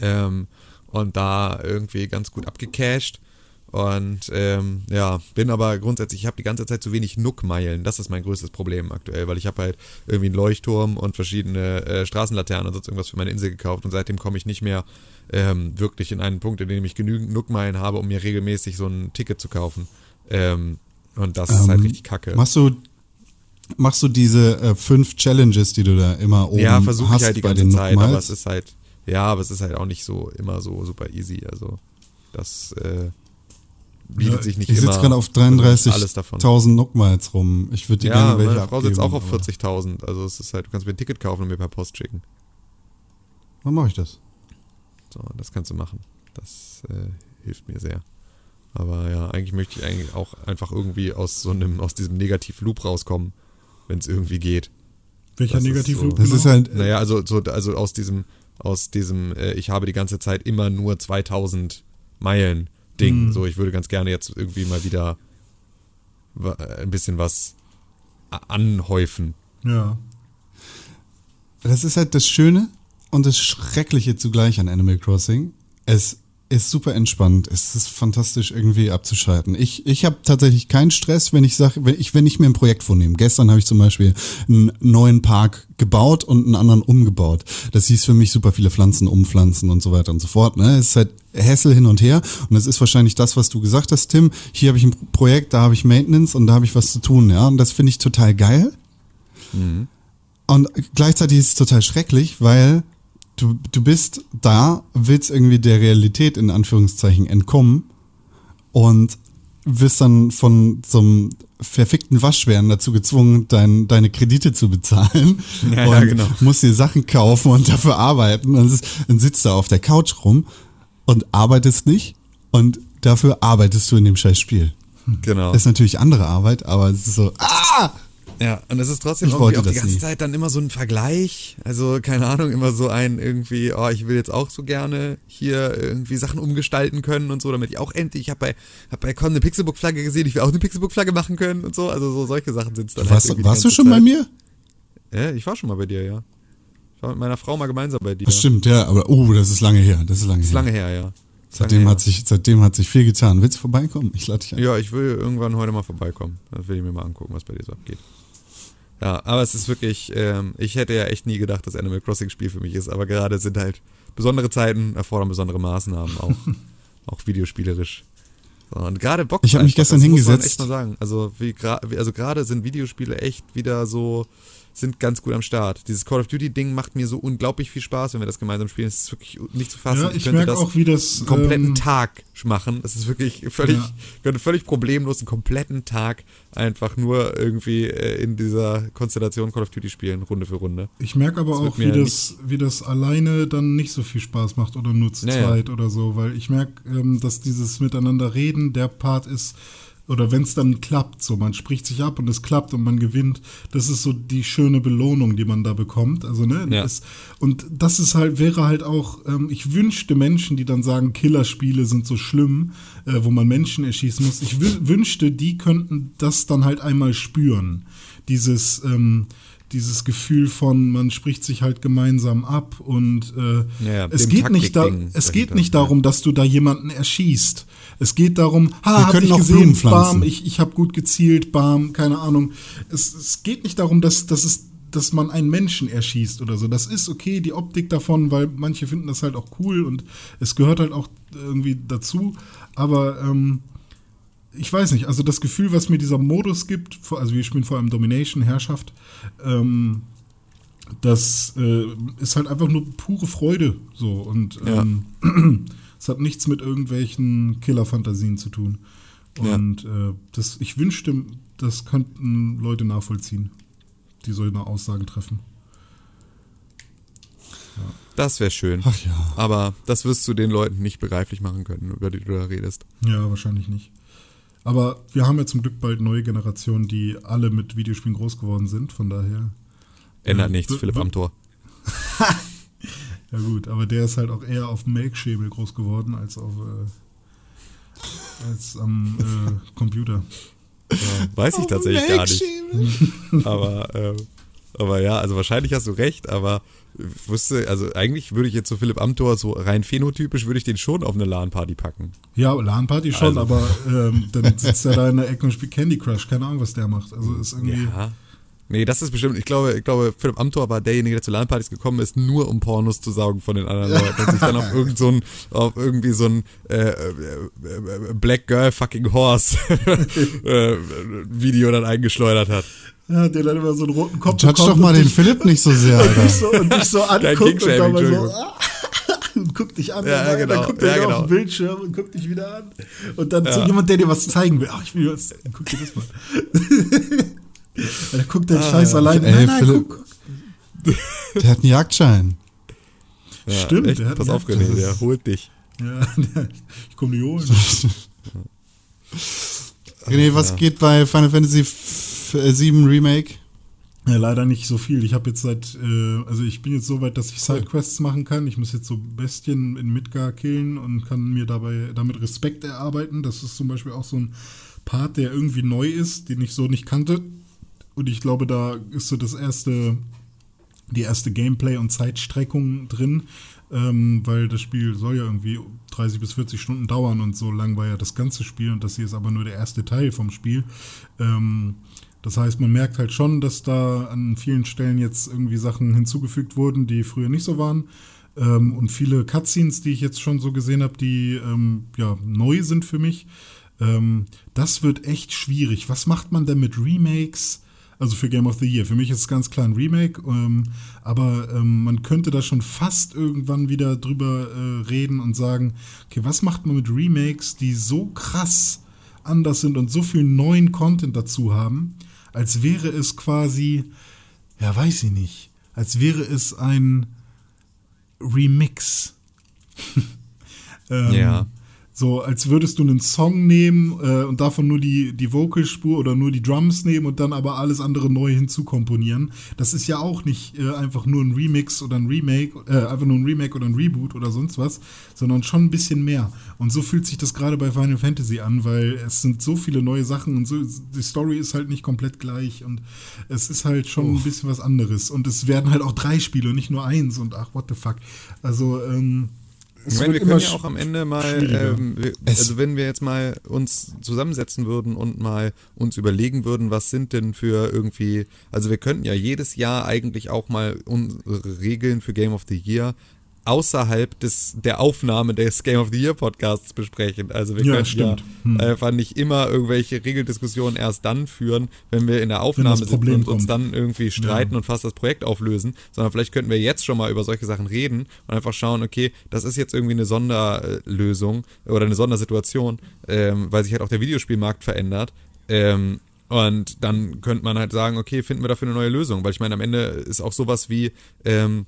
Ähm, und da irgendwie ganz gut abgecached. Und ähm, ja, bin aber grundsätzlich, ich habe die ganze Zeit zu wenig Nook-Meilen. Das ist mein größtes Problem aktuell, weil ich habe halt irgendwie einen Leuchtturm und verschiedene äh, Straßenlaternen und sonst irgendwas für meine Insel gekauft und seitdem komme ich nicht mehr ähm, wirklich in einen Punkt, in dem ich genügend Nook-Meilen habe, um mir regelmäßig so ein Ticket zu kaufen. Ähm, und das ist halt Ähm, richtig kacke. Machst du, machst du diese äh, fünf Challenges, die du da immer oben ja, versuche hast ich halt die bei ganze den Zeit, aber es ist halt, ja, aber es ist halt auch nicht so immer so super easy. Also das äh, bietet Ja, sich nicht Ich immer sitze gerade auf alles davon. 33.000 Nookmiles rum. Ich würde die Ja, gerne welche meine Frau sitzt auch abgeben, auf aber 40.000. Also es ist halt, du kannst mir ein Ticket kaufen und mir per Post schicken. Wann mache ich das? So, das kannst du machen. Das äh, hilft mir sehr. Aber ja, eigentlich möchte ich eigentlich auch einfach irgendwie aus so einem, aus diesem Negativ-Loop rauskommen, wenn es irgendwie geht. Welcher Das ist Negativloop? so- Das ist halt, Naja, also, so, also aus diesem, aus diesem, äh, ich habe die ganze Zeit immer nur 2000 Meilen Ding. Mhm. So, ich würde ganz gerne jetzt irgendwie mal wieder ein bisschen was anhäufen. Ja. das ist halt das Schöne und das Schreckliche zugleich an Animal Crossing. Es ist super entspannt. Es ist fantastisch irgendwie abzuschalten. Ich, ich habe tatsächlich keinen Stress, wenn ich sage, wenn ich, wenn ich mir ein Projekt vornehme. Gestern habe ich zum Beispiel einen neuen Park gebaut und einen anderen umgebaut. Das hieß für mich super viele Pflanzen umpflanzen und so weiter und so fort. Ne? Es ist halt Hassel hin und her und das ist wahrscheinlich das, was du gesagt hast, Tim. Hier habe ich ein Projekt, da habe ich Maintenance und da habe ich was zu tun. Ja, und das finde ich total geil. Und gleichzeitig ist es total schrecklich, weil du, du bist da, willst irgendwie der Realität in Anführungszeichen entkommen und wirst dann von so einem verfickten Waschbären dazu gezwungen, dein, deine Kredite zu bezahlen. Ja, und ja, genau. musst dir Sachen kaufen und dafür arbeiten. Und dann sitzt du auf der Couch rum und arbeitest nicht und dafür arbeitest du in dem scheiß Spiel. Genau. Das ist natürlich andere Arbeit, aber es ist so, ah! Ja, und es ist trotzdem Ich irgendwie auch die das ganze nie. Zeit dann immer so ein Vergleich. Also, keine Ahnung, immer so ein irgendwie, oh, ich will jetzt auch so gerne hier irgendwie Sachen umgestalten können und so, damit ich auch endlich, ich habe bei, hab bei Con eine Pixelbook-Flagge gesehen, ich will auch eine Pixelbook-Flagge machen können und so. Also, so solche Sachen sind es dann Warst, halt warst du schon Zeit. bei mir? Ja, ich war schon mal bei dir, ja. Ich war mit meiner Frau mal gemeinsam bei dir. Das stimmt, ja, aber oh, das ist lange her. Das ist lange Ist her. lange her, ja. Seitdem hat, sich, seitdem hat sich viel getan. Willst du vorbeikommen? Ich lade dich ein. Ja, ich will irgendwann heute mal vorbeikommen. Dann will ich mir mal angucken, was bei dir so abgeht. Ja, aber es ist wirklich, ähm, ich hätte ja echt nie gedacht, dass Animal Crossing Spiel für mich ist, aber gerade sind halt besondere Zeiten, erfordern besondere Maßnahmen, auch, auch videospielerisch. So, und gerade Bock Ich hab mich gestern das muss man hingesetzt. echt mal sagen. Also, wie, gra- wie- also gerade sind Videospiele echt wieder so, sind ganz gut am Start. Dieses Call of Duty Ding macht mir so unglaublich viel Spaß, wenn wir das gemeinsam spielen. Es ist wirklich nicht zu fassen. Ja, ich könnte merke das auch, wie das. einen kompletten ähm, Tag machen. Das ist wirklich völlig, Ja. könnte völlig problemlos einen kompletten Tag einfach nur irgendwie äh, in dieser Konstellation Call of Duty spielen, Runde für Runde. Ich merke aber Das auch, wie das, wie das alleine dann nicht so viel Spaß macht oder nur zu Ja, ja. zweit oder so, weil ich merke, ähm, dass dieses Miteinander reden der Part ist, oder wenn es dann klappt, so man spricht sich ab und es klappt und man gewinnt, das ist so die schöne Belohnung, die man da bekommt. Also ne, Ja. es, und das ist halt wäre halt auch, ähm, ich wünschte Menschen, die dann sagen, Killerspiele sind so schlimm, äh, wo man Menschen erschießen muss. Ich wü- wünschte, die könnten das dann halt einmal spüren, dieses ähm, dieses Gefühl von, man spricht sich halt gemeinsam ab und äh, Ja, es geht nicht da, es geht nicht darum, dass du da jemanden erschießt. Es geht darum, ha, hab ich gesehen, bam, ich, ich habe gut gezielt, bam, keine Ahnung. Es, es geht nicht darum, dass, dass es dass man einen Menschen erschießt oder so. Das ist okay, die Optik davon, weil manche finden das halt auch cool und es gehört halt auch irgendwie dazu. Aber ähm, ich weiß nicht, also das Gefühl, was mir dieser Modus gibt, also wir spielen vor allem Domination, Herrschaft, ähm, das äh, ist halt einfach nur pure Freude. So und Ja. es hat nichts mit irgendwelchen Killer-Fantasien zu tun. Ja. Und äh, das, ich wünschte, das könnten Leute nachvollziehen, die so eine Aussage treffen. Das wäre schön. Ach ja. Aber das wirst du den Leuten nicht begreiflich machen können, über die du da redest. Ja, wahrscheinlich nicht. Aber wir haben ja zum Glück bald neue Generationen, die alle mit Videospielen groß geworden sind. Von daher, Ändert Ja, nichts, Philipp w- Amthor. ja gut, aber der ist halt auch eher auf dem Melkschemel groß geworden als auf äh, als am äh, Computer. Weiß ich tatsächlich gar nicht. Aber, ähm, aber ja, also wahrscheinlich hast du recht, aber ich wusste, also eigentlich würde ich jetzt so Philipp Amthor so rein phänotypisch würde ich den schon auf eine LAN-Party packen. Ja, LAN-Party schon, Also. aber ähm, dann sitzt er da in der Ecke und spielt Candy Crush. Keine Ahnung, was der macht. Also ist irgendwie. Ja. Nee, das ist bestimmt, ich glaube, ich glaube, Philipp Amthor war derjenige, der zu LAN-Partys gekommen ist, nur um Pornos zu saugen von den anderen Leuten und sich dann auf irgend so ein, auf irgendwie so ein äh, äh, äh, Black Girl fucking Horse äh, Video dann eingeschleudert hat. Ja, der dann immer so einen roten Kopf Judge doch mal den dich- Philipp nicht so sehr, und Alter. dich so, und dich so anguckt und dann mal so Entschuldigung. und guckt dich an, Ja, dann, genau, dann guckt er ja, genau. auf den Bildschirm und guckt dich wieder an. Und dann so Ja. jemand, der dir was zeigen will. Ach, ich will dir was zeigen. Guck dir das mal. dann guckt Ah, der Scheiß alleine. Ey, Nein, nein, Philipp. guck, guck. Der hat einen Jagdschein. Ja, Stimmt, echt, der hat pass einen auf, René, der holt dich. Ja, ich komme die holen. René, was Ja. geht bei Final Fantasy 7 Remake? Ja, leider nicht so viel. Ich habe jetzt seit, äh, also ich bin jetzt so weit, dass ich Sidequests machen kann. Ich muss jetzt so Bestien in Midgar killen und kann mir dabei damit Respekt erarbeiten. Das ist zum Beispiel auch so ein Part, der irgendwie neu ist, den ich so nicht kannte. Und ich glaube, da ist so das erste, die erste Gameplay und Zeitstreckung drin, ähm, weil das Spiel soll ja irgendwie 30 bis 40 Stunden dauern und so lang war ja das ganze Spiel und das hier ist aber nur der erste Teil vom Spiel. Ähm, das heißt, man merkt halt schon, dass da an vielen Stellen jetzt irgendwie Sachen hinzugefügt wurden, die früher nicht so waren. Ähm, und viele Cutscenes, die ich jetzt schon so gesehen habe, die ähm, ja neu sind für mich. Ähm, das wird echt schwierig. Was macht man denn mit Remakes? Also für Game of the Year. Für mich ist es ganz klar ein Remake, ähm, aber ähm, man könnte da schon fast irgendwann wieder drüber äh, reden und sagen, okay, was macht man mit Remakes, die so krass anders sind und so viel neuen Content dazu haben, als wäre es quasi, ja, weiß ich nicht, als wäre es ein Remix. ähm, Ja. So, als würdest du einen Song nehmen äh, und davon nur die, die Vocalspur oder nur die Drums nehmen und dann aber alles andere neu hinzukomponieren. Das ist ja auch nicht äh, einfach nur ein Remix oder ein Remake, äh, einfach nur ein Remake oder ein Reboot oder sonst was, sondern schon ein bisschen mehr. Und so fühlt sich das gerade bei Final Fantasy an, weil es sind so viele neue Sachen und so, die Story ist halt nicht komplett gleich und es ist halt schon ein bisschen was anderes. Und es werden halt auch drei Spiele und nicht nur eins und ach, what the fuck. Also, ähm, Ich meine, wir können ja auch am Ende mal, ähm, wir, also wenn wir jetzt mal uns zusammensetzen würden und mal uns überlegen würden, was sind denn für irgendwie, also wir könnten ja jedes Jahr eigentlich auch mal unsere Regeln für Game of the Year außerhalb des, der Aufnahme des Game of the Year Podcasts besprechen. Also wir Ja, können stimmt. ja Hm. einfach nicht immer irgendwelche Regeldiskussionen erst dann führen, wenn wir in der Aufnahme sind Problem und uns dann irgendwie streiten und fast das Projekt auflösen, sondern vielleicht könnten wir jetzt schon mal über solche Sachen reden und einfach schauen, okay, das ist jetzt irgendwie eine Sonderlösung oder eine Sondersituation, ähm, weil sich halt auch der Videospielmarkt verändert. Ähm, und dann könnte man halt sagen, okay, finden wir dafür eine neue Lösung, weil ich meine, am Ende ist auch sowas wie, ähm,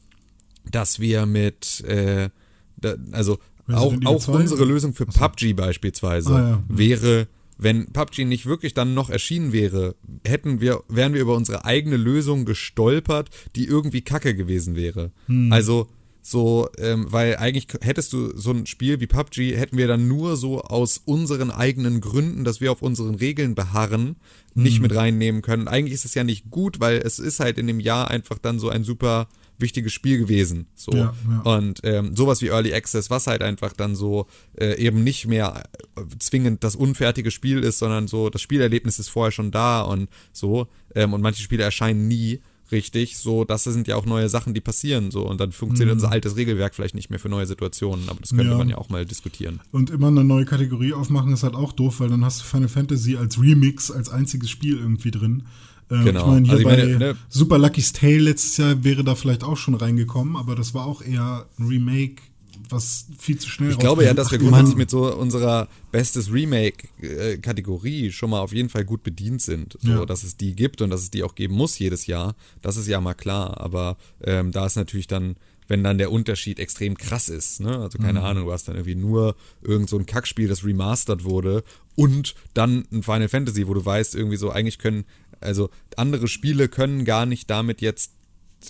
dass wir mit, äh, da, also auch, auch 2? unsere Lösung für PUBG beispielsweise Ah, ja. wäre, wenn PUBG nicht wirklich dann noch erschienen wäre, hätten wir, wären wir über unsere eigene Lösung gestolpert, die irgendwie kacke gewesen wäre. Hm. Also so, ähm, weil eigentlich hättest du so ein Spiel wie PUBG, hätten wir dann nur so aus unseren eigenen Gründen, dass wir auf unseren Regeln beharren, nicht Hm. mit reinnehmen können. Eigentlich ist es ja nicht gut, weil es ist halt in dem Jahr einfach dann so ein super wichtiges Spiel gewesen. So. Ja, ja. Und ähm, sowas wie Early Access, was halt einfach dann so äh, eben nicht mehr äh, zwingend das unfertige Spiel ist, sondern so das Spielerlebnis ist vorher schon da und so. Ähm, und manche Spiele erscheinen nie richtig. So, das sind ja auch neue Sachen, die passieren. So und dann funktioniert unser altes Regelwerk vielleicht nicht mehr für neue Situationen. Aber das könnte Mhm. Ja. man ja auch mal diskutieren. Und immer eine neue Kategorie aufmachen ist halt auch doof, weil dann hast du Final Fantasy als Remix, als einziges Spiel irgendwie drin. Ähm, Genau. Ich meine, hier Also ich bei meine, ne- Super Lucky's Tale letztes Jahr wäre da vielleicht auch schon reingekommen, aber das war auch eher ein Remake, was viel zu schnell Ich glaube ja, dass wir grundsätzlich mit so unserer bestes Remake-Kategorie schon mal auf jeden Fall gut bedient sind. So, Ja. dass es die gibt und dass es die auch geben muss jedes Jahr. Das ist ja mal klar. Aber ähm, da ist natürlich dann, wenn dann der Unterschied extrem krass ist, ne? Also keine Mhm. Ahnung, du hast dann irgendwie nur irgend so ein Kackspiel, das remastert wurde und dann ein Final Fantasy, wo du weißt, irgendwie so, eigentlich können, also andere Spiele können gar nicht damit jetzt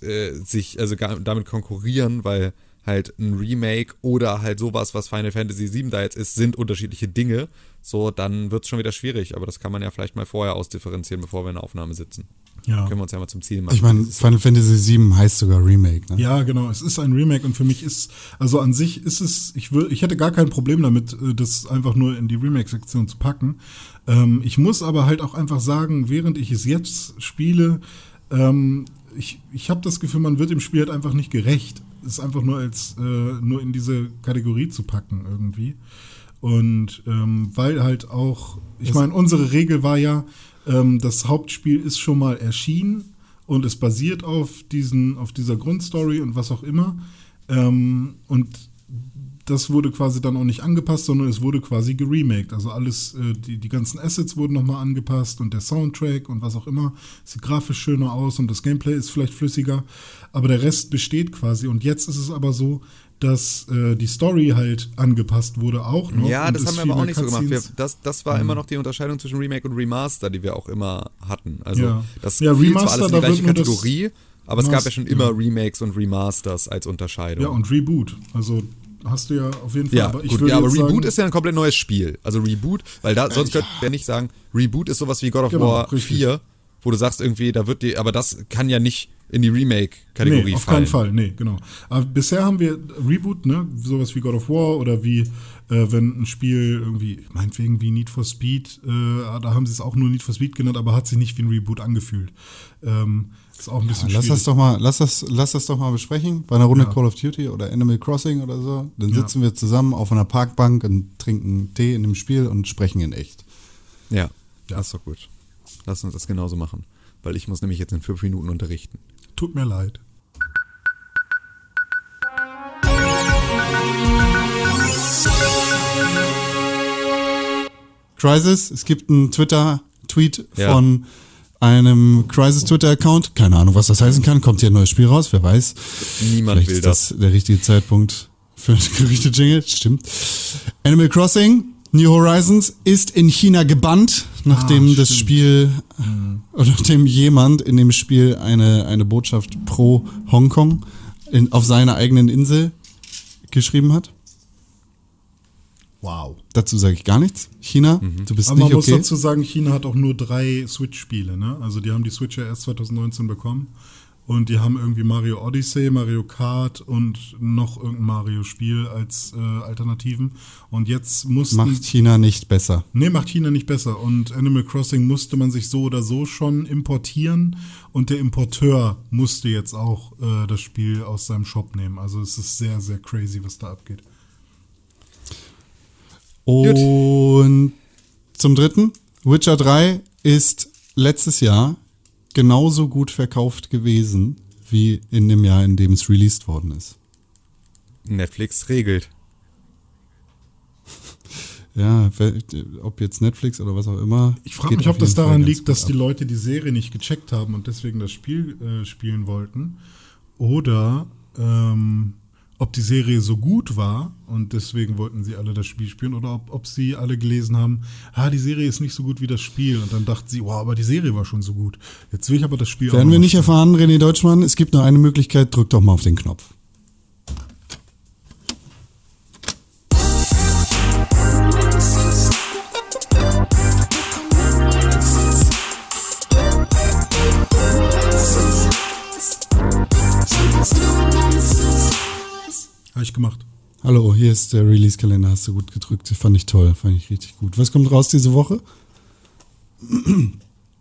äh, sich, also gar, damit konkurrieren, weil halt ein Remake oder halt sowas, was Final Fantasy VII da jetzt ist, sind unterschiedliche Dinge. So, dann wird es schon wieder schwierig. Aber das kann man ja vielleicht mal vorher ausdifferenzieren, bevor wir in der Aufnahme sitzen. Ja. Können wir uns ja mal zum Ziel machen. Ich meine, Final Fantasy VII heißt sogar Remake, ne? Ja, genau. Es ist ein Remake und für mich ist, also an sich ist es, ich will, ich hätte gar kein Problem damit, äh, das einfach nur in die Remake-Sektion zu packen. Ähm, ich muss aber halt auch einfach sagen, während ich es jetzt spiele, ähm, ich, ich habe das Gefühl, man wird dem Spiel halt einfach nicht gerecht. Es ist einfach nur als, äh, nur in diese Kategorie zu packen irgendwie. Und ähm, weil halt auch, ich meine, unsere Regel war ja, ähm, das Hauptspiel ist schon mal erschienen und es basiert auf diesen, auf dieser Grundstory und was auch immer. Ähm, und das wurde quasi dann auch nicht angepasst, sondern es wurde quasi geremaked. Also alles, äh, die, die ganzen Assets wurden nochmal angepasst und der Soundtrack und was auch immer. Sieht grafisch schöner aus und das Gameplay ist vielleicht flüssiger, aber der Rest besteht quasi. Und jetzt ist es aber so, dass äh, die Story halt angepasst wurde auch noch. Ja, das haben wir aber auch nicht so gemacht. Wir, das, das war immer noch die Unterscheidung zwischen Remake und Remaster, die wir auch immer hatten. Also Ja. das Ja, fiel zwar Remaster, alles in die gleiche Kategorie, aber es gab ja schon immer Remakes und Remasters als Unterscheidung. Ja, und Reboot. Also hast du ja auf jeden Fall. Ja, aber ich gut, ja, aber Reboot sagen, ist ja ein komplett neues Spiel. Also Reboot, weil da, sonst könnte wir nicht sagen, Reboot ist sowas wie God of Genau, War richtig. 4, wo du sagst irgendwie, da wird die, aber das kann ja nicht in die Remake-Kategorie Nee, auf fallen. keinen Fall, nee, genau. Aber bisher haben wir Reboot, ne, sowas wie God of War oder wie, äh, wenn ein Spiel irgendwie, meinetwegen wie Need for Speed, äh, da haben sie es auch nur Need for Speed genannt, aber hat sich nicht wie ein Reboot angefühlt. Ähm, ist auch ein bisschen Lass das schwierig. doch mal, lass das, lass das doch mal besprechen bei einer Runde Ja. Call of Duty oder Animal Crossing oder so. Dann Ja. sitzen wir zusammen auf einer Parkbank und trinken Tee in dem Spiel und sprechen in echt. Ja, das ist doch gut. Lass uns das genauso machen. Weil ich muss nämlich jetzt in fünf Minuten unterrichten. Tut mir leid. Crisis, es gibt einen Twitter-Tweet Ja. von einem Crisis-Twitter-Account. Keine Ahnung, was das heißen kann. Kommt hier ein neues Spiel raus, wer weiß. Niemand Vielleicht will ist das. das der richtige Zeitpunkt für ein Gerüchte-Jingle. Stimmt. Animal Crossing, New Horizons ist in China gebannt, nachdem Ah, das. Spiel, oder nachdem jemand in dem Spiel eine, eine Botschaft pro Hongkong in, auf seiner eigenen Insel geschrieben hat. Wow. Dazu sage ich gar nichts. China, du bist Aber man nicht muss okay. dazu sagen, China hat auch nur drei Switch-Spiele, ne? Also die haben die Switch ja erst 2019 bekommen. Und die haben irgendwie Mario Odyssey, Mario Kart und noch irgendein Mario-Spiel als äh, Alternativen. Und jetzt mussten. Macht China nicht besser. Nee, macht China nicht besser. Und Animal Crossing musste man sich so oder so schon importieren. Und der Importeur musste jetzt auch äh, das Spiel aus seinem Shop nehmen. Also es ist sehr, sehr crazy, was da abgeht. Und zum dritten, Witcher 3 ist letztes Jahr genauso gut verkauft gewesen wie in dem Jahr, in dem es released worden ist. Netflix regelt. Ja, ob jetzt Netflix oder was auch immer. Ich frage mich, ob das daran liegt, gut dass ab. die Leute die Serie nicht gecheckt haben und deswegen das Spiel äh, spielen wollten. Oder ähm, ob die Serie so gut war und deswegen wollten sie alle das Spiel spielen. Oder ob, ob sie alle gelesen haben, ah, die Serie ist nicht so gut wie das Spiel. Und dann dachten sie, wow, aber die Serie war schon so gut. Jetzt will ich aber das Spiel auch Werden wir nicht spielen. erfahren, René Deutschmann. Es gibt nur eine Möglichkeit, drück doch mal auf den Knopf. Hallo, hier ist der Release-Kalender, hast du gut gedrückt. Fand ich toll, fand ich richtig gut. Was kommt raus diese Woche?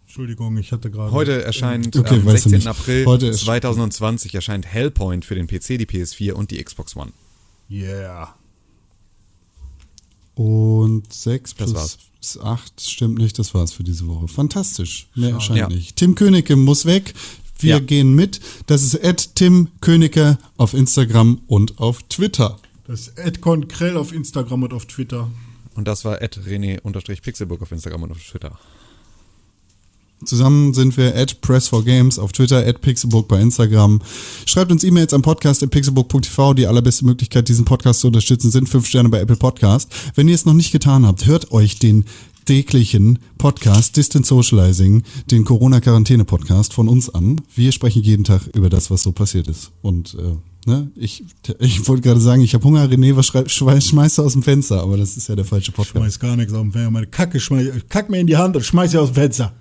Entschuldigung, ich hatte gerade. Heute erscheint Okay, am weißt du 16. nicht. April Heute ist- 2020 erscheint Hellpoint für den PC, die PS4 und die Xbox One. Yeah. Und 6 Das plus 8 stimmt nicht, das war's für diese Woche. Fantastisch. Mehr Schade. erscheint Ja. nicht. Tim Königke muss weg. Wir Ja. gehen mit. Das ist at Tim Königke auf Instagram und auf Twitter. Das ist Edcon Krell auf Instagram und auf Twitter. Und das war rené-pixelburg auf Instagram und auf Twitter. Zusammen sind wir at Press4Games auf Twitter, at Pixelbook bei Instagram. Schreibt uns E-Mails am Podcast at pixelbook.tv. Die allerbeste Möglichkeit, diesen Podcast zu unterstützen, sind fünf Sterne bei Apple Podcast. Wenn ihr es noch nicht getan habt, hört euch den täglichen Podcast Distant Socializing, den Corona-Quarantäne-Podcast von uns an. Wir sprechen jeden Tag über das, was so passiert ist. Und äh, Ne? Ich, ich wollte gerade sagen, ich habe Hunger, René, was schmeißt du aus dem Fenster? Aber das ist ja der falsche Podcast. Schmeiß gar nichts auf den Fenster. Meine Kacke schmeiß, kack mir in die Hand und schmeiß sie aus dem Fenster.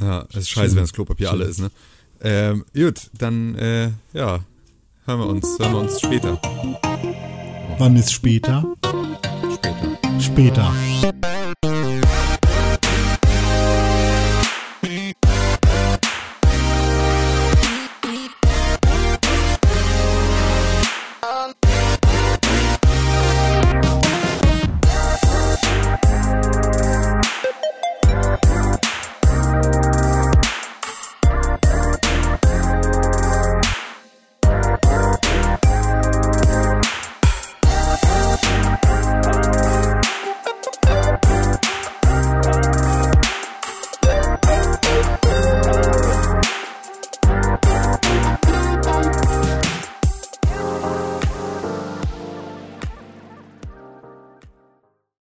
Ja, es ist scheiße, wenn das Klopapier alle ist, ne? Ähm, gut, dann, äh, ja, hören wir uns, hören wir uns später. Wann ist später? Später. Später.